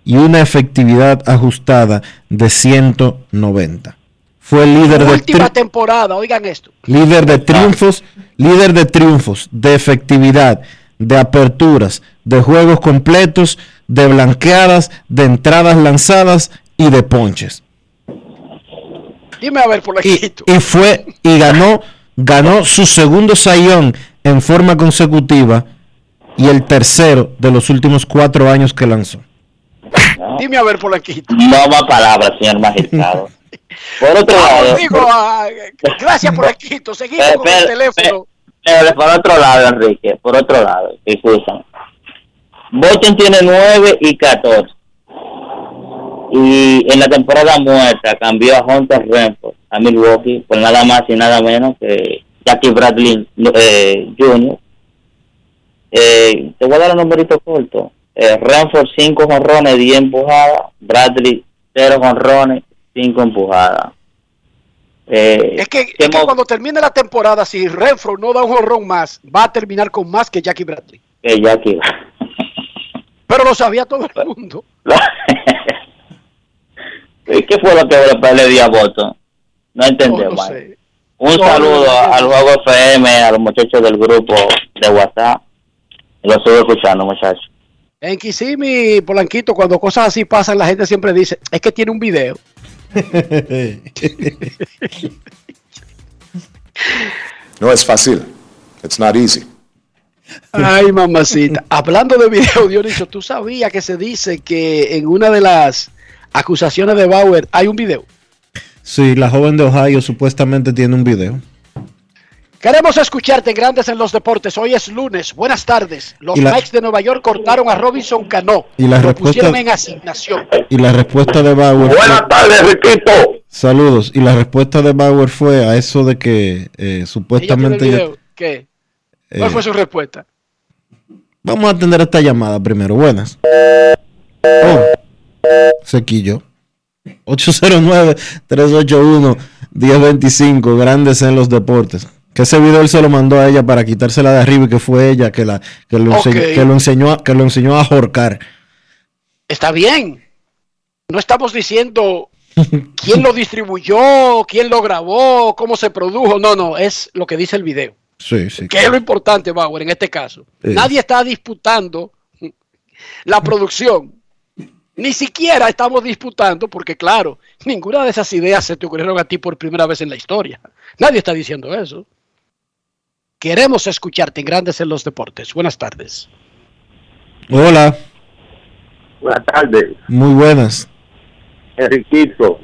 y una efectividad ajustada de 190. Fue el líder de, Última temporada, oigan esto. líder de triunfos, líder de triunfos, de efectividad, de aperturas, de juegos completos, de blanqueadas, de entradas lanzadas y de ponches. Dime a ver por aquí. Y fue y ganó ganó su segundo sayón en forma consecutiva y el tercero de los últimos cuatro años que lanzó. Dime a ver por aquí. No más palabras, señor magistrado. Por otro lado, Digo, ah, gracias por aquí. Seguimos con el pero- teléfono. eh, por otro lado, Enrique, por otro lado, disculpan. Boston tiene 9 y 14. Y en la temporada muerta cambió a Hunter Renfro a Milwaukee por nada más y nada menos que Jackie Bradley eh, Jr. Eh, te voy a dar un numerito corto. Eh, Renfro 5 jonrones, 10 empujadas. Bradley 0 jonrones, 5 empujadas. Eh, Es que, es que cuando termine la temporada, si Renfro no da un jorrón más, va a terminar con más que Jackie Bradley. que Jackie Pero lo sabía todo el mundo. *laughs* ¿Y qué fue lo que le dio a Boston? No entendemos. No, no sé. Un No, saludo no, no, no. al Juego FM, a los muchachos del grupo de WhatsApp. Lo estoy escuchando, muchachos. En Kissimmee, Polanquito, cuando cosas así pasan, la gente siempre dice, es que tiene un video. *laughs* No es fácil. It's not easy. Ay, mamacita. Hablando de video, Dionisio, ¿tú sabías que se dice que en una de las acusaciones de Bauer hay un video? Sí, la joven de Ohio supuestamente tiene un video. Queremos escucharte en Grandes en los Deportes. Hoy es lunes. Buenas tardes. Los la- Mets de Nueva York cortaron a Robinson Cano. Y la lo respuesta- pusieron en asignación. Y la respuesta de Bauer. Buenas tardes, Riquito. Saludos. Y la respuesta de Bauer fue a eso de que eh, Ella tiene el supuestamente. ¿Qué? ¿Cuál eh, fue su respuesta? Vamos a atender esta llamada primero. Buenas. Oh, se quilló. 809-381-1025. Grandes en los deportes. Que ese video él se lo mandó a ella para quitársela de arriba y que fue ella que, la, que, lo, enseñó, que, lo, enseñó, a- que lo enseñó a jorcar. Está bien. No estamos diciendo quién lo distribuyó, quién lo grabó, cómo se produjo. No, no, es lo que dice el video. Sí, sí. Que es lo importante, Bauer, en este caso. Sí. Nadie está disputando la producción. Ni siquiera estamos disputando, porque claro, ninguna de esas ideas se te ocurrieron a ti por primera vez en la historia. Nadie está diciendo eso. Queremos escucharte en Grandes en los Deportes. Buenas tardes. Hola, Buenas tardes, muy buenas. Enriquito,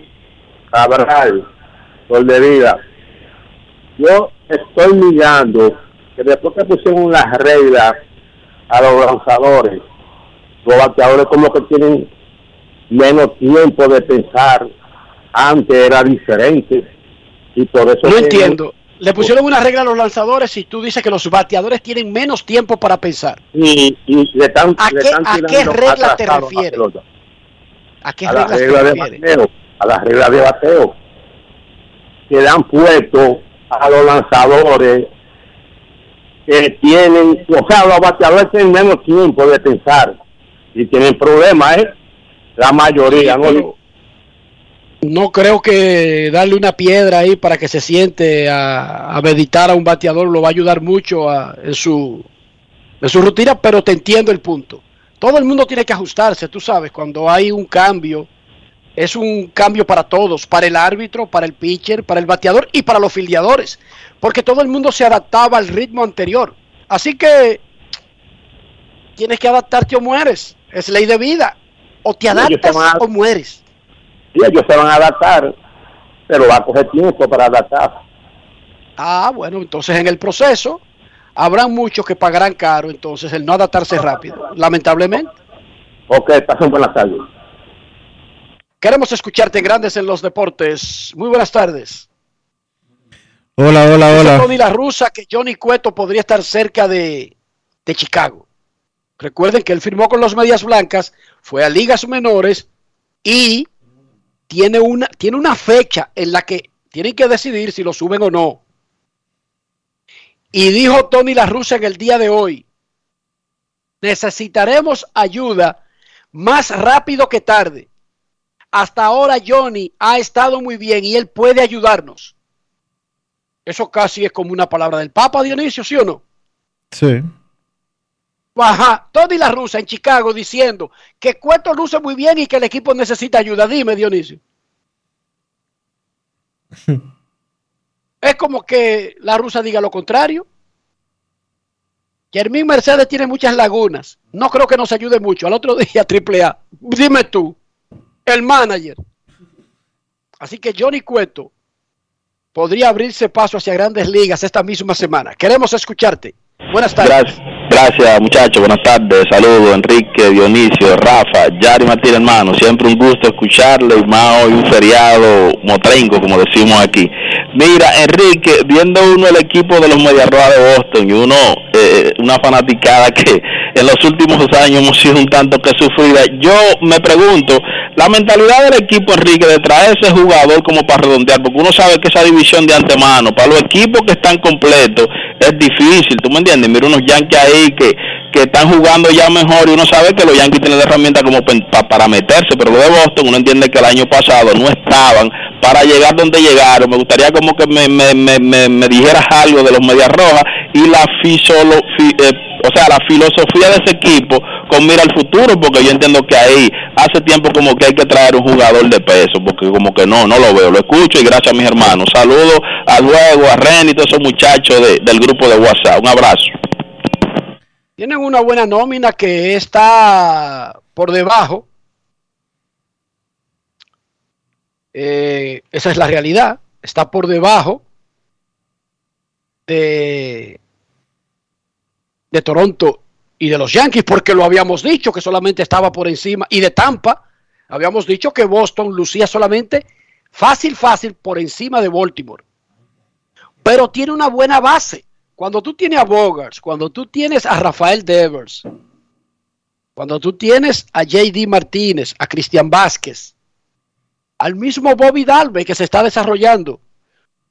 Cabral, Sol de Vida. Yo estoy mirando que después que pusieron las reglas a los lanzadores, los bateadores como que tienen menos tiempo de pensar. Antes era diferente. Y por eso No que- entiendo. Le pusieron una regla a los lanzadores y tú dices que los bateadores tienen menos tiempo para pensar. Y, y le están, ¿A le qué- están a qué regla te refieres? ¿A qué a la reglas te regla de refieres? bateo, a la regla de bateo, que le han puesto a los lanzadores que tienen, o sea, los bateadores tienen menos tiempo de pensar y tienen problemas, ¿eh? La mayoría, Sí, ¿no? No creo que darle una piedra ahí para que se siente a, a meditar a un bateador lo va a ayudar mucho a- en, su, en su rutina, pero te entiendo el punto. Todo el mundo tiene que ajustarse, tú sabes, cuando hay un cambio, es un cambio para todos, para el árbitro, para el pitcher, para el bateador y para los filiadores, porque todo el mundo se adaptaba al ritmo anterior. Así que tienes que adaptarte o mueres, es ley de vida. O te adaptas a- o mueres. Y ellos se van a adaptar, pero va a coger tiempo para adaptar. Ah, bueno, entonces en el proceso habrán muchos que pagarán caro, entonces el no adaptarse rápido, lamentablemente. Ok, pasen buenas tardes. Queremos escucharte en Grandes en los Deportes. Muy buenas tardes. Hola, hola, hola. Tony La Russa que Johnny Cueto podría estar cerca de, de Chicago. Recuerden que él firmó con los Medias Blancas, fue a ligas menores y tiene una, tiene una fecha en la que tienen que decidir si lo suben o no. Y dijo Tony La Russa en el día de hoy, necesitaremos ayuda más rápido que tarde. Hasta ahora Johnny ha estado muy bien y él puede ayudarnos. Eso casi es como una palabra del Papa Dionisio, ¿sí o no? Sí. Ajá, Tony la rusa en Chicago diciendo que Cueto luce muy bien y que el equipo necesita ayuda. Dime, Dionisio. *laughs* es como que la rusa diga lo contrario. Jermín Mercedes tiene muchas lagunas. No creo que nos ayude mucho. Al otro *laughs* día, triple A. Dime tú, el manager. Así que Johnny Cueto podría abrirse paso hacia grandes ligas esta misma semana. Queremos escucharte. Buenas tardes. Gracias, gracias muchachos, buenas tardes, saludos Enrique, Dionisio, Rafa, Yari Martín hermano, siempre un gusto escucharle y más hoy un feriado motrenco como decimos aquí. Mira Enrique, viendo uno el equipo de los Mediarrojas de Boston y uno, eh, una fanaticada que en los últimos años hemos sido un tanto que sufrida, yo me pregunto, la mentalidad del equipo Enrique de traer ese jugador como para redondear, porque uno sabe que esa división de antemano, para los equipos que están completos, es difícil, ¿tú me entiendes? Mira unos Yankees ahí que, que están jugando ya mejor y uno sabe que los Yankees tienen herramientas como pa, para meterse, pero lo de Boston uno entiende que el año pasado no estaban para llegar donde llegaron. Me gustaría como que me, me, me, me dijeras algo de los Medias Rojas y la fisolo, fi, eh, o sea, la filosofía de ese equipo con mira al futuro, porque yo entiendo que ahí hace tiempo como que hay que traer un jugador de peso, porque como que no, no lo veo, lo escucho y gracias a mis hermanos. Saludos a Luego, a Ren y todos esos muchachos de, del grupo de WhatsApp. Un abrazo. Tienen una buena nómina que está por debajo. Eh, esa es la realidad. Está por debajo de, de Toronto y de los Yankees, porque lo habíamos dicho que solamente estaba por encima, y de Tampa, habíamos dicho que Boston lucía solamente fácil, fácil por encima de Baltimore. Pero tiene una buena base. Cuando tú tienes a Bogarts, cuando tú tienes a Rafael Devers, cuando tú tienes a JD Martínez, a Cristian Vázquez, al mismo Bobby Dalbe que se está desarrollando,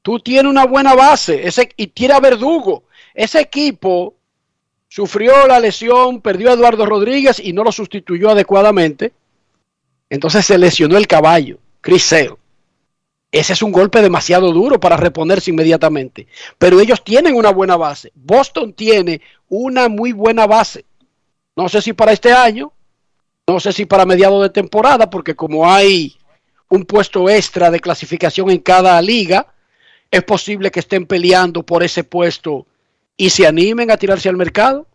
tú tienes una buena base ese, y tiene a Verdugo. Ese equipo sufrió la lesión, perdió a Eduardo Rodríguez y no lo sustituyó adecuadamente. Entonces se lesionó el caballo, Criseo. Ese es un golpe demasiado duro para reponerse inmediatamente. Pero ellos tienen una buena base. Boston tiene una muy buena base. No sé si para este año, no sé si para mediados de temporada, porque como hay un puesto extra de clasificación en cada liga, es posible que estén peleando por ese puesto y se animen a tirarse al mercado.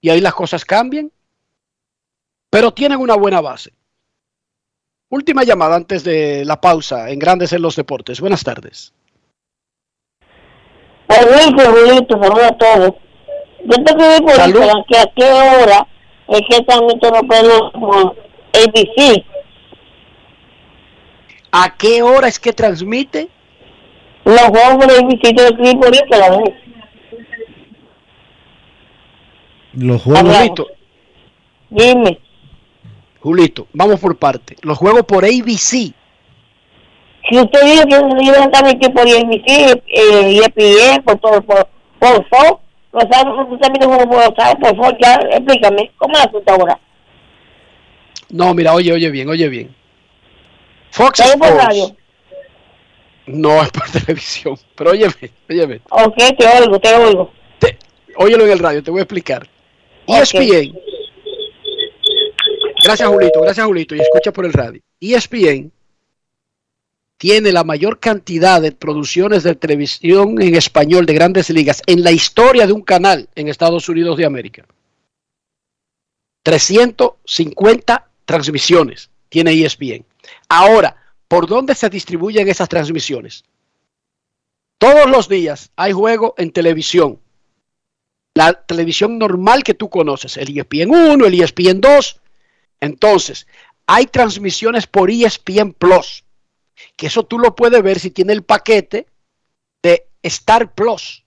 Y ahí las cosas cambian. Pero tienen una buena base. Última llamada antes de la pausa en Grandes en los Deportes. Buenas tardes. Enrique, Julito, saludos a todos. Yo te pedí por Instagram que a qué hora es que transmite los pelos por ABC. ¿A qué hora es que transmite? Los juegos por ABC, te escribí por Instagram. Los juegos. Dime. Julito, vamos por parte. Los juegos por ABC. Si usted dice que se a transmitir por ABC, eh, ESPN, por todo, por, por Fox, pues usted también juego por, por Fox, ya, explícame, ¿cómo es la ahora? No, mira, oye, oye bien, oye bien. Fox ¿Está por radio? no es por *laughs* televisión, pero óyeme, óyeme. Ok, te oigo, te oigo. Óyelo en el radio, te voy a explicar. E ESPN. Gracias, Julito, gracias, Julito, y escucha por el radio. ESPN tiene la mayor cantidad de producciones de televisión en español de grandes ligas en la historia de un canal en Estados Unidos de América. 350 transmisiones tiene ESPN. Ahora, ¿por dónde se distribuyen esas transmisiones? Todos los días hay juego en televisión. La televisión normal que tú conoces, el ESPN 1, el ESPN 2. Entonces, hay transmisiones por ESPN Plus, que eso tú lo puedes ver si tiene el paquete de Star Plus,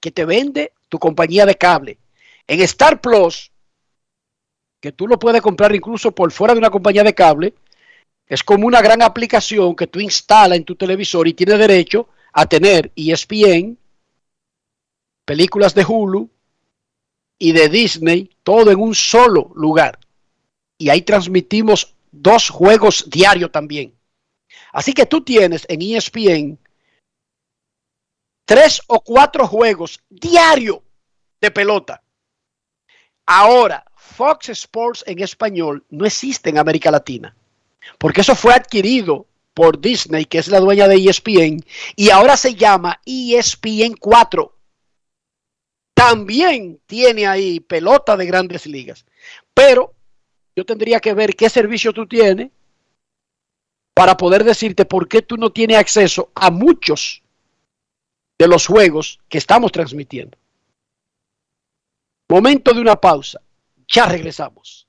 que te vende tu compañía de cable. En Star Plus, que tú lo puedes comprar incluso por fuera de una compañía de cable, es como una gran aplicación que tú instalas en tu televisor y tienes derecho a tener ESPN, películas de Hulu y de Disney, todo en un solo lugar. Y ahí transmitimos dos juegos diarios también. Así que tú tienes en ESPN tres o cuatro juegos diarios de pelota. Ahora, Fox Sports en español no existe en América Latina, porque eso fue adquirido por Disney, que es la dueña de ESPN, y ahora se llama ESPN 4. También tiene ahí pelota de grandes ligas, pero yo tendría que ver qué servicio tú tienes para poder decirte por qué tú no tienes acceso a muchos de los juegos que estamos transmitiendo. Momento de una pausa. Ya regresamos.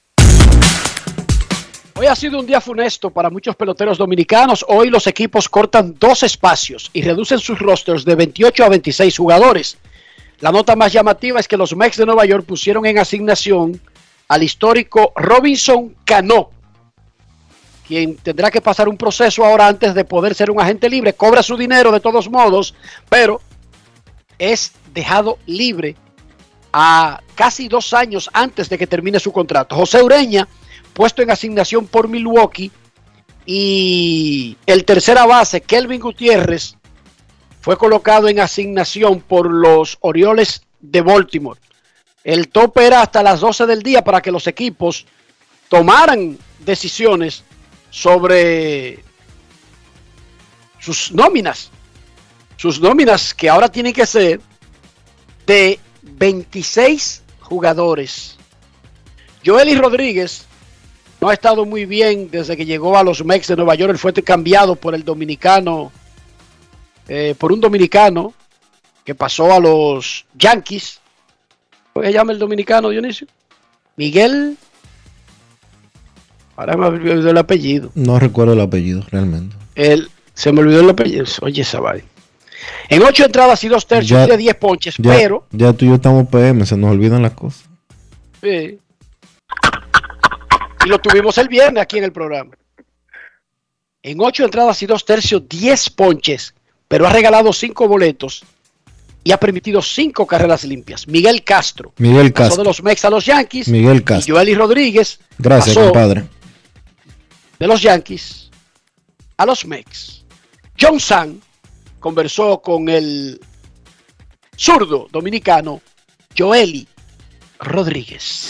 Hoy ha sido un día funesto para muchos peloteros dominicanos. Hoy los equipos cortan dos espacios y reducen sus rosters de 28 a 26 jugadores. La nota más llamativa es que los Mets de Nueva York pusieron en asignación al histórico Robinson Cano, quien tendrá que pasar un proceso ahora antes de poder ser un agente libre. Cobra su dinero de todos modos, pero es dejado libre a casi dos años antes de que termine su contrato. José Ureña, puesto en asignación por Milwaukee, y el tercera base, Kelvin Gutiérrez, fue colocado en asignación por los Orioles de Baltimore. El tope era hasta las 12 del día para que los equipos tomaran decisiones sobre sus nóminas. Sus nóminas que ahora tienen que ser de 26 jugadores. Joely Rodríguez no ha estado muy bien desde que llegó a los Mex de Nueva York. Él fue cambiado por el dominicano, eh, por un dominicano que pasó a los Yankees. ¿Cómo se llama el dominicano, Dionisio? Miguel. Ahora me olvidó el apellido. No recuerdo el apellido realmente. Él, se me olvidó el apellido. Oye, vaina. En ocho entradas y dos tercios Ya- de 10 ponches, Ya, pero. ya tú y yo estamos PM, se nos olvidan las cosas. Sí. Y lo tuvimos el viernes aquí en el programa. En ocho entradas y dos tercios, 10 ponches, pero ha regalado cinco boletos y ha permitido cinco carreras limpias. Miguel Castro. Miguel Pasó Castro. de los Mex a los Yankees. Miguel Castro. Y Joely Rodríguez. Gracias, pasó compadre. de los Yankees a los Mex. John San conversó con el zurdo dominicano Joely Rodríguez.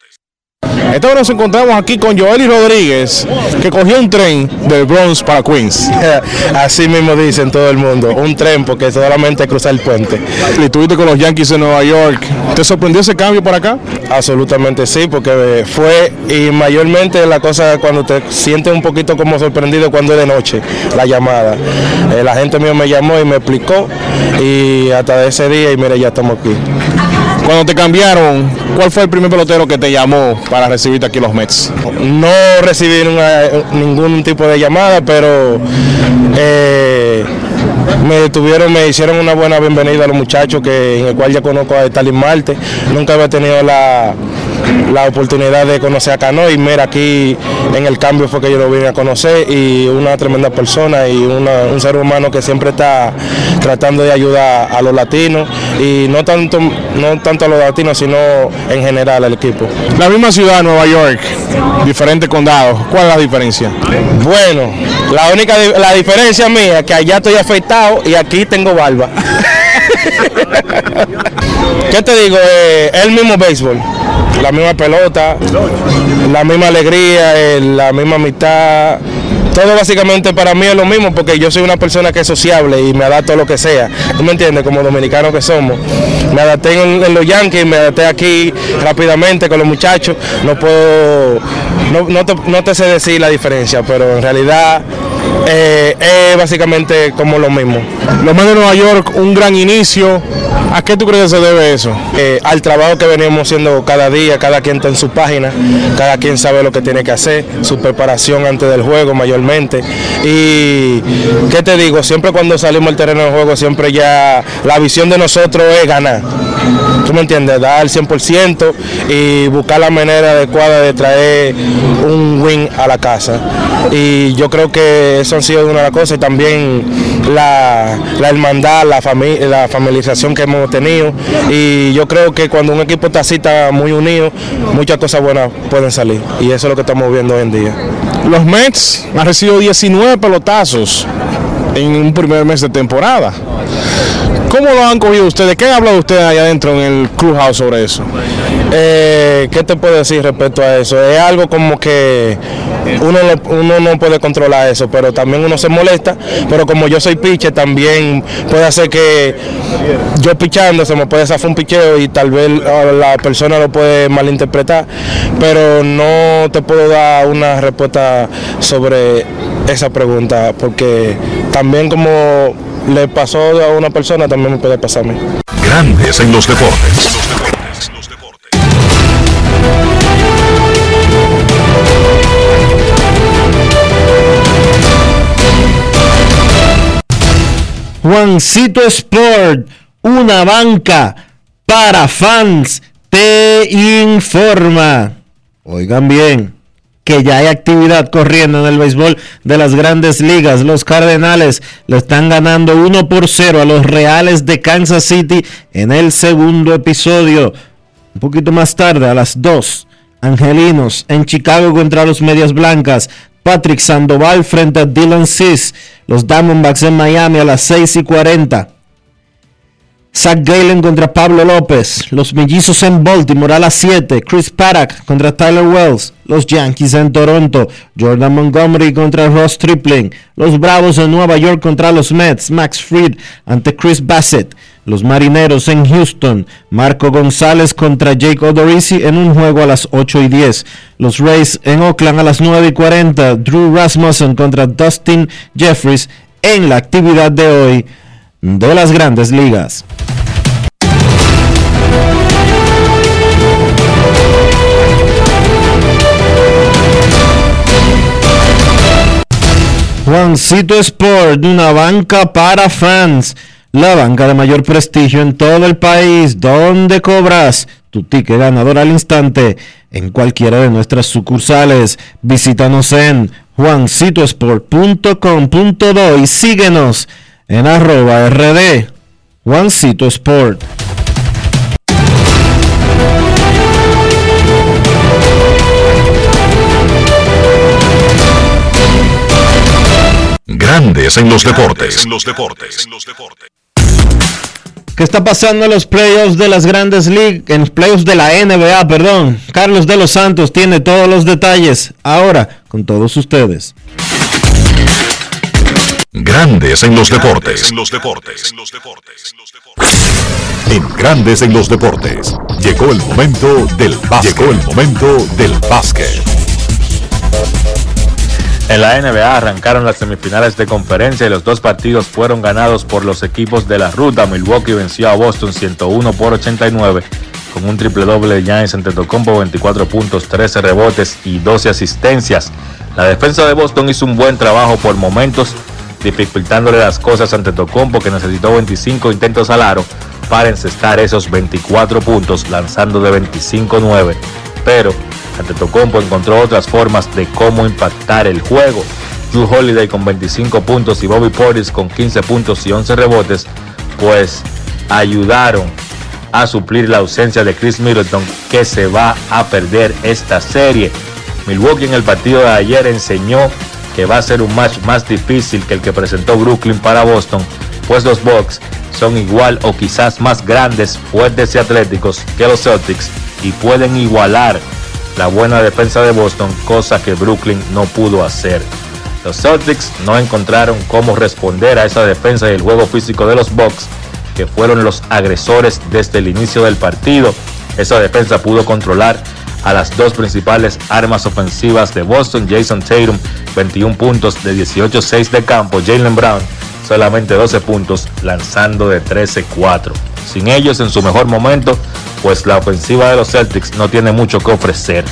hora nos encontramos aquí con Joely Rodríguez, que cogió un tren del Bronx para Queens. *laughs* Así mismo dicen todo el mundo, un tren porque solamente cruzar el puente. Y estuviste con los Yankees de Nueva York. ¿Te sorprendió ese cambio para acá? Absolutamente sí, porque fue y mayormente la cosa cuando te sientes un poquito como sorprendido cuando es de noche la llamada. Eh, la gente mío me llamó y me explicó y hasta ese día y mira ya estamos aquí. Cuando te cambiaron, ¿cuál fue el primer pelotero que te llamó para recibirte aquí los Mets? No recibí ningún tipo de llamada, pero eh, me tuvieron, me hicieron una buena bienvenida a los muchachos que en el cual ya conozco a Stalin Marte. Nunca había tenido la, la oportunidad de conocer a Cano y mira aquí en el cambio fue que yo lo vine a conocer y una tremenda persona y una- un ser humano que siempre está tratando de ayudar a los latinos y no tanto, no tanto a los latinos sino en general al equipo. La misma ciudad, Nueva York, diferentes condados. ¿Cuál es la diferencia? Bueno, la única la diferencia mía es que allá estoy afeitado y aquí tengo barba. *laughs* ¿Qué te digo? Eh, el mismo béisbol, la misma pelota, la misma alegría, eh, la misma amistad. Todo básicamente para mí es lo mismo porque yo soy una persona que es sociable y me adapto a lo que sea. ¿Tú me entiendes? Como dominicanos que somos. Me adapté en, en los Yankees, me adapté aquí rápidamente con los muchachos. No puedo, no, no te, no te sé decir la diferencia, pero en realidad eh, es básicamente como lo mismo. Los Mets de Nueva York, un gran inicio. ¿A qué tú crees que se debe eso? Eh, al trabajo que venimos haciendo cada día, cada quien está en su página, cada quien sabe lo que tiene que hacer, su preparación antes del juego mayormente. Y, ¿qué te digo? Siempre cuando salimos al terreno del juego, siempre ya la visión de nosotros es ganar. ¿Tú me entiendes? Dar el 100% y buscar la manera adecuada de traer un win a la casa. Y yo creo que eso ha sido una de las cosas y también la, la hermandad, la, fami- la familiarización que hemos tenido. Y yo creo que cuando un equipo está así, está muy unido, muchas cosas buenas pueden salir. Y eso es lo que estamos viendo hoy en día. Los Mets han recibido 19 pelotazos en un primer mes de temporada. ¿Cómo lo han cogido ustedes? ¿Qué han hablado ustedes allá adentro en el clubhouse sobre eso? Eh, ¿Qué te puedo decir respecto a eso? Es algo como que uno no, uno no puede controlar eso, pero también uno se molesta. Pero como yo soy pitcher, también puede hacer que yo pichando se me puede zafar un picheo y tal vez la persona lo puede malinterpretar. Pero no te puedo dar una respuesta sobre esa pregunta, porque también como le pasó a una persona, también me puede pasar a mí. Grandes en los deportes. Juancito Sport, una banca para fans, te informa. Oigan bien, que ya hay actividad corriendo en el béisbol de las grandes ligas. Los Cardenales le están ganando 1 por 0 a los Reales de Kansas City en el segundo episodio. Un poquito más tarde, a las 2, Angelinos en Chicago contra los Medias Blancas. Patrick Sandoval frente a Dylan Cis. Los Diamondbacks en Miami a las 6 y 40. Zach Galen contra Pablo López. Los Mellizos en Baltimore a las 7. Chris Paddock contra Tyler Wells. Los Yankees en Toronto. Jordan Montgomery contra Ross Tripling. Los Bravos en Nueva York contra los Mets. Max Fried ante Chris Bassett. Los Marineros en Houston. Marco González contra Jake Odorizzi en un juego a las 8 y 10. Los Rays en Oakland a las 9 y 40. Drew Rasmussen contra Dustin Jeffries en la actividad de hoy de las grandes ligas. Juancito Sport, una banca para fans, la banca de mayor prestigio en todo el país, donde cobras tu ticket ganador al instante en cualquiera de nuestras sucursales. Visítanos en juancitosport.com.do y síguenos en arroba rd Juancito Sport. Grandes en los deportes. los deportes. ¿Qué está pasando en los playoffs de las grandes ligas? En los playoffs de la NBA, perdón. Carlos de los Santos tiene todos los detalles. Ahora, con todos ustedes. Grandes en los deportes. los deportes. En Grandes en los deportes. Llegó el momento del básquet. Llegó el momento del básquet. En la NBA arrancaron las semifinales de conferencia y los dos partidos fueron ganados por los equipos de la ruta. Milwaukee venció a Boston 101 por 89 con un triple doble de Giannis Antetokounmpo, 24 puntos, 13 rebotes y 12 asistencias. La defensa de Boston hizo un buen trabajo por momentos, dificultándole las cosas ante Tocompo que necesitó 25 intentos al aro para encestar esos 24 puntos, lanzando de 25-9 pero Antetokounmpo encontró otras formas de cómo impactar el juego. Drew Holiday con 25 puntos y Bobby Portis con 15 puntos y 11 rebotes, pues ayudaron a suplir la ausencia de Chris Middleton que se va a perder esta serie. Milwaukee en el partido de ayer enseñó que va a ser un match más difícil que el que presentó Brooklyn para Boston, pues los Bucks son igual o quizás más grandes, fuertes y atléticos que los Celtics y pueden igualar la buena defensa de Boston, cosa que Brooklyn no pudo hacer. Los Celtics no encontraron cómo responder a esa defensa y el juego físico de los Bucks, que fueron los agresores desde el inicio del partido. Esa defensa pudo controlar a las dos principales armas ofensivas de Boston, Jason Tatum, 21 puntos de 18-6 de campo, Jalen Brown, solamente 12 puntos, lanzando de 13-4. Sin ellos en su mejor momento, pues la ofensiva de los Celtics no tiene mucho que ofrecer.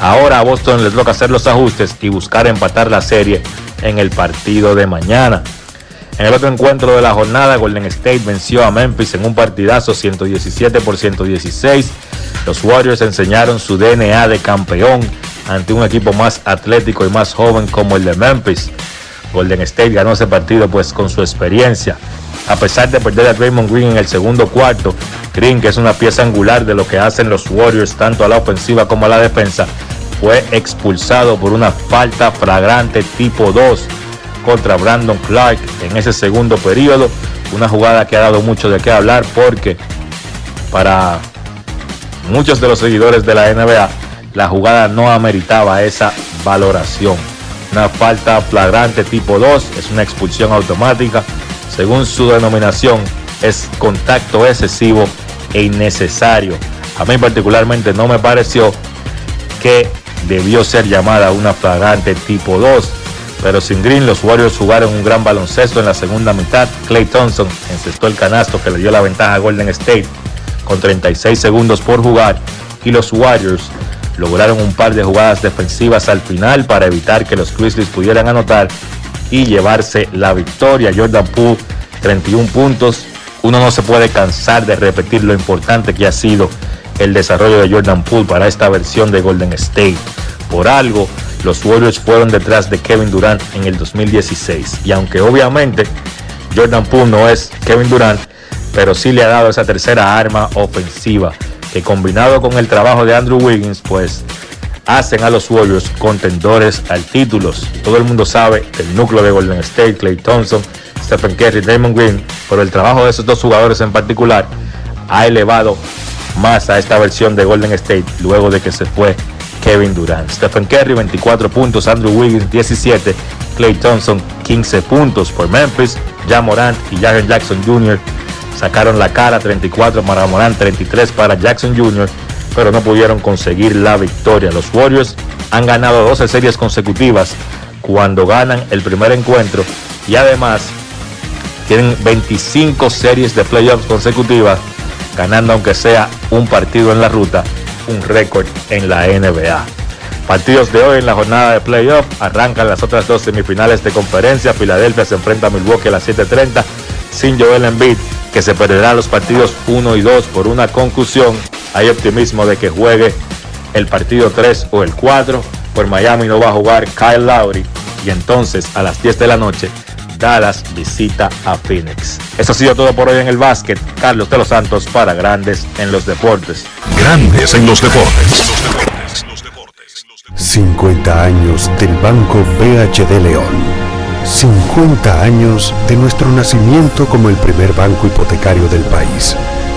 Ahora a Boston les toca hacer los ajustes y buscar empatar la serie en el partido de mañana. En el otro encuentro de la jornada, Golden State venció a Memphis en un partidazo 117 por 116. Los Warriors enseñaron su DNA de campeón ante un equipo más atlético y más joven como el de Memphis. Golden State ganó ese partido pues con su experiencia. A pesar de perder a Draymond Green en el segundo cuarto, Green, que es una pieza angular de lo que hacen los Warriors tanto a la ofensiva como a la defensa, fue expulsado por una falta flagrante tipo 2 contra Brandon Clark en ese segundo periodo. Una jugada que ha dado mucho de qué hablar porque para muchos de los seguidores de la NBA la jugada no ameritaba esa valoración. Una falta flagrante tipo 2 es una expulsión automática. Según su denominación, es contacto excesivo e innecesario. A mí particularmente no me pareció que debió ser llamada una flagrante tipo 2. Pero sin Green, los Warriors jugaron un gran baloncesto en la segunda mitad. Clay Thompson encestó el canasto que le dio la ventaja a Golden State con 36 segundos por jugar. Y los Warriors lograron un par de jugadas defensivas al final para evitar que los Grizzlies pudieran anotar y llevarse la victoria. Jordan Poole, 31 puntos. Uno no se puede cansar de repetir lo importante que ha sido el desarrollo de Jordan Poole para esta versión de Golden State. Por algo, los Warriors fueron detrás de Kevin Durant en el 2016. Y aunque obviamente Jordan Poole no es Kevin Durant, pero sí le ha dado esa tercera arma ofensiva que combinado con el trabajo de Andrew Wiggins, pues hacen a los Warriors contendores al título. Todo el mundo sabe el núcleo de Golden State, Clay Thompson, Stephen Curry, Damon Green, pero el trabajo de esos dos jugadores en particular ha elevado más a esta versión de Golden State luego de que se fue Kevin Durant. Stephen Curry 24 puntos, Andrew Wiggins 17, Clay Thompson 15 puntos por Memphis, Ja Morant y Jaren Jackson Jr. sacaron la cara 34 para Morant, 33 para Jackson Jr., pero no pudieron conseguir la victoria. Los Warriors han ganado 12 series consecutivas cuando ganan el primer encuentro y además tienen 25 series de playoffs consecutivas, ganando aunque sea un partido en la ruta, un récord en la NBA. Partidos de hoy en la jornada de playoff arrancan las otras dos semifinales de conferencia. Filadelfia se enfrenta a Milwaukee a las 7:30 sin Joel Embiid, que se perderá los partidos 1 y 2 por una concusión. Hay optimismo de que juegue el partido 3 o el 4. Por Miami no va a jugar Kyle Lowry. Y entonces a las 10 de la noche Dallas visita a Phoenix. Eso ha sido todo por hoy en el básquet. Carlos de los Santos para Grandes en los Deportes. Grandes en los Deportes. 50 años del Banco BHD León. 50 años de nuestro nacimiento como el primer banco hipotecario del país,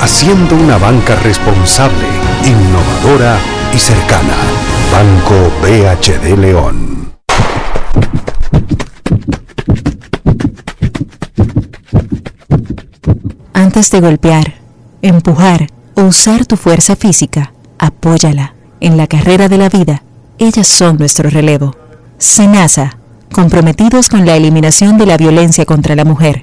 haciendo una banca responsable, innovadora y cercana. Banco BHD León. Antes de golpear, empujar o usar tu fuerza física, apóyala. En la carrera de la vida, ellas son nuestro relevo. Senasa, comprometidos con la eliminación de la violencia contra la mujer.